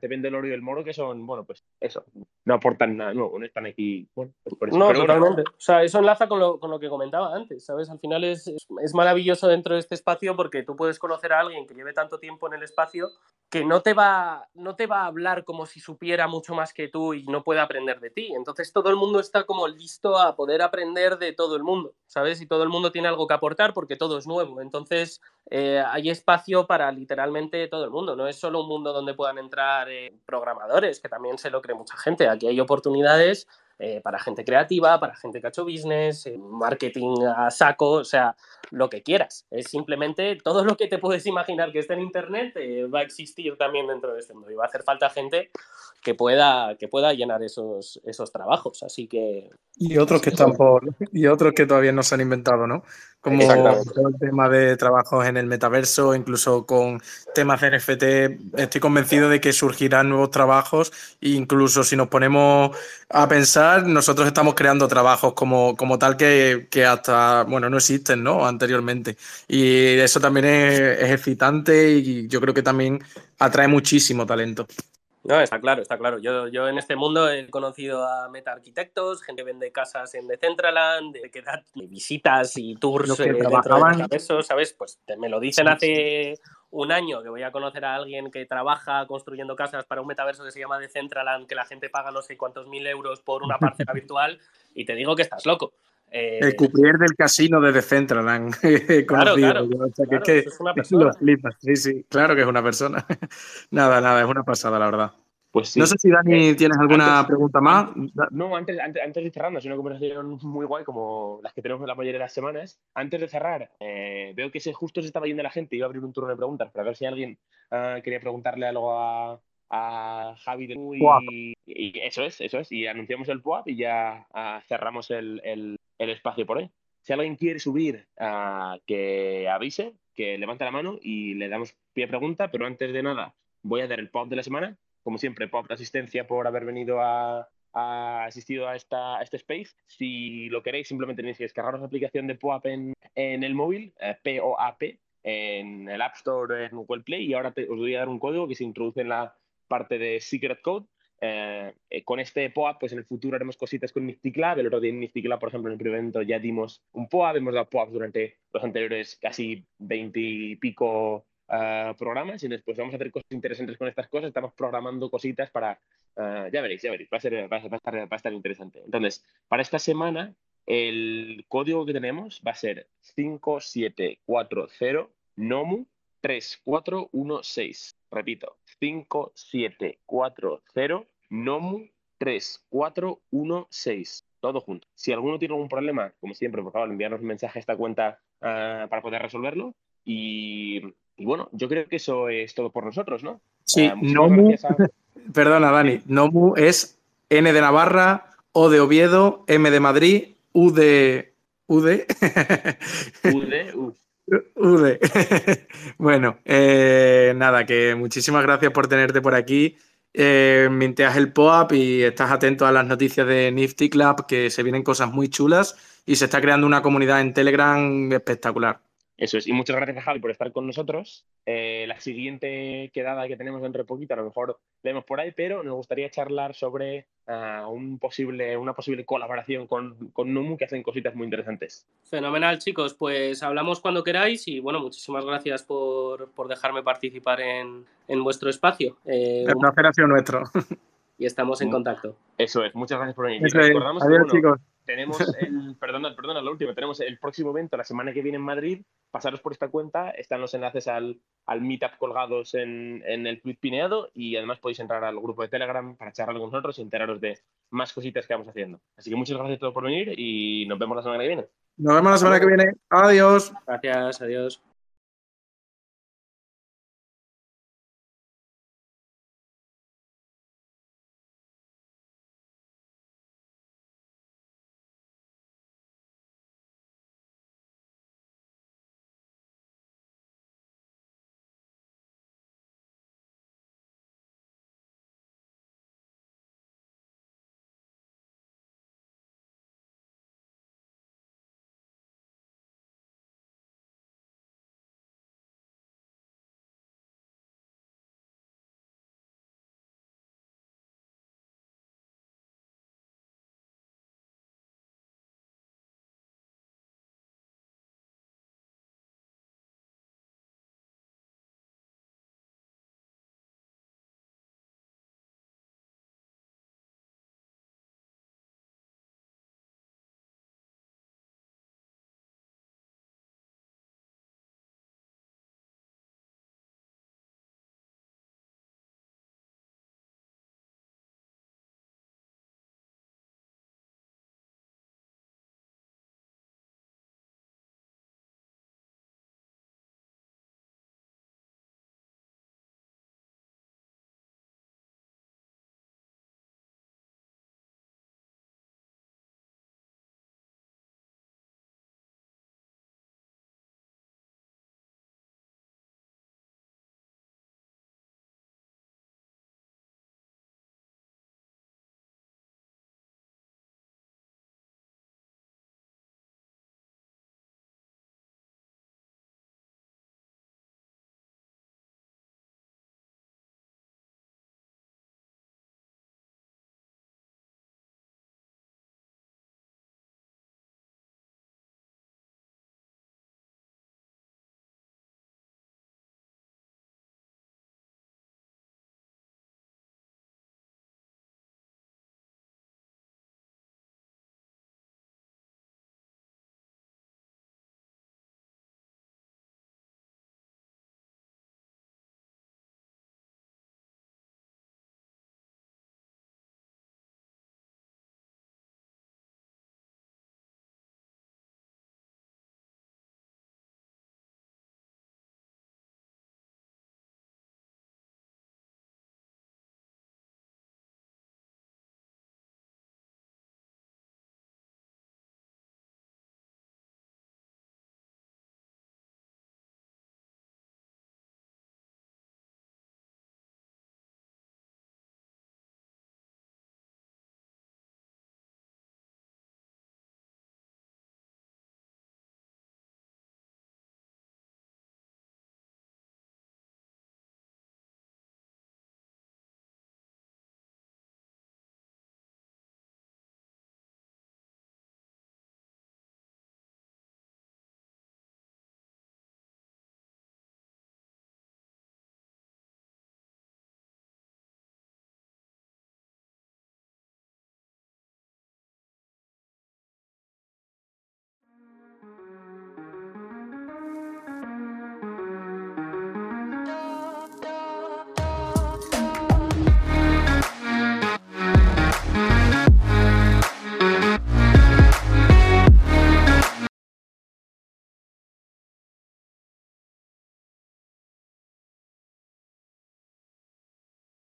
te vende el oro y el moro, que son, bueno, pues eso, no aportan nada nuevo, no están aquí. Bueno, pues por eso. No, totalmente. O sea, eso enlaza con lo, con lo, que comentaba antes, ¿sabes? Al final es, es, maravilloso dentro de este espacio porque tú puedes conocer a alguien que lleve tanto tiempo en el espacio que no te va, no te va a hablar como si supiera mucho más que tú y no puede aprender de ti. Entonces todo el mundo está como listo a poder aprender de todo el mundo, ¿sabes? Y todo el mundo tiene algo que aportar porque todo es nuevo. Entonces eh, hay espacio para literalmente todo el mundo. No es solo un mundo donde puedan entrar eh, programadores, que también se lo cree mucha gente. Aquí hay oportunidades eh, para gente creativa, para gente que ha hecho business, marketing a saco, o sea, lo que quieras. Es simplemente todo lo que te puedes imaginar que esté en Internet va a existir también dentro de este mundo y va a hacer falta gente que pueda, que pueda llenar esos, esos trabajos. Así que. Y otros que están por. Y otros que todavía no se han inventado, ¿no? Como el tema de trabajos en el metaverso, incluso con temas de NFT, estoy convencido de que surgirán nuevos trabajos. incluso si nos ponemos a pensar, nosotros estamos creando trabajos como, como tal que, que hasta, bueno, no existen, ¿no? Anteriormente. Y eso también es, es excitante y yo creo que también atrae muchísimo talento. No, está claro, está claro. Yo, yo en este mundo he conocido a meta arquitectos, gente que vende casas en Decentraland, de que da visitas y tours que eh, trabajaban... eso, ¿sabes? Pues me lo dicen hace un año que voy a conocer a alguien que trabaja construyendo casas para un metaverso que se llama Decentraland, que la gente paga no sé cuántos mil euros por una parcela [laughs] virtual, y te digo que estás loco. Eh, el cuprier del casino de Decentraland. [laughs] claro, claro, que, es una persona. Sí, sí, claro que es una persona. [laughs] nada, nada, es una pasada, la verdad. Pues No sé si Dani eh, tienes alguna pregunta más. No, antes, antes, de cerrar, es una conversación muy guay como las que tenemos la mayoría de las semanas. Antes de cerrar, eh, veo que justo se estaba yendo la gente y iba a abrir un turno de preguntas para ver si alguien ah, quería preguntarle algo a, a Javi de y, y, eso es, eso es. Y anunciamos el PUAP y ya ah, cerramos el, el espacio por ahí. Si alguien quiere subir, uh, que avise, que levante la mano y le damos pie a pregunta, pero antes de nada voy a dar el pop de la semana. Como siempre, pop de asistencia por haber venido a, asistido a, este space. Si lo queréis, simplemente tenéis que descargaros la aplicación de POAP en, el móvil, eh, P-O-A-P, en el App Store, en Google Play, y ahora os voy a dar un código que se introduce en la parte de Secret Code eh, eh, con este POAP, pues en el futuro haremos cositas con Nifty. El otro día en Nifty por ejemplo, en el primer evento ya dimos un POAP, hemos dado POAP durante los anteriores casi 20 y pico eh, programas y después vamos a hacer cosas interesantes con estas cosas. Estamos programando cositas para, ya veréis, ya veréis, va a, ser, va, a estar, va a estar interesante. Entonces, para esta semana, el código que tenemos va a ser 5740 NOMU 3416. Repito, 5740 NOMU 3416. Todo junto. Si alguno tiene algún problema, como siempre, por favor, enviarnos un mensaje a esta cuenta ah, para poder resolverlo. Y, bueno, yo creo que eso es todo por nosotros, ¿no? Sí, ah, NOMU. [laughs] Perdona, Dani. NOMU es N de Navarra, O de Oviedo, M de Madrid, U de. U de. [laughs] U de. U. [laughs] Bueno, eh, nada, que muchísimas gracias por tenerte por aquí. Eh, minteas el POAP y estás atento a las noticias de Nifty Club, que se vienen cosas muy chulas y se está creando una comunidad en Telegram espectacular. Eso es, y muchas gracias Javi por estar con nosotros. Eh, la siguiente quedada que tenemos dentro de poquito, a lo mejor vemos por ahí, pero nos gustaría charlar sobre ah, un posible, una posible colaboración con, con Numu, que hacen cositas muy interesantes. Fenomenal, chicos. Pues hablamos cuando queráis y bueno, muchísimas gracias por, por dejarme participar en, en vuestro espacio. Eh, El placer ha sido nuestro. Y estamos en contacto. Eso es, muchas gracias por venir. Adiós, chicos tenemos [laughs] el, perdona, perdona, lo último, tenemos el próximo evento la semana que viene en Madrid. Pasaros por esta cuenta, están los enlaces al, al meetup colgados en, en el tweet pineado y además podéis entrar al grupo de Telegram para charlar con nosotros y enteraros de más cositas que vamos haciendo. Así que muchas gracias a todos por venir y nos vemos la semana que viene. Nos vemos la semana que viene. Adiós. Gracias, adiós.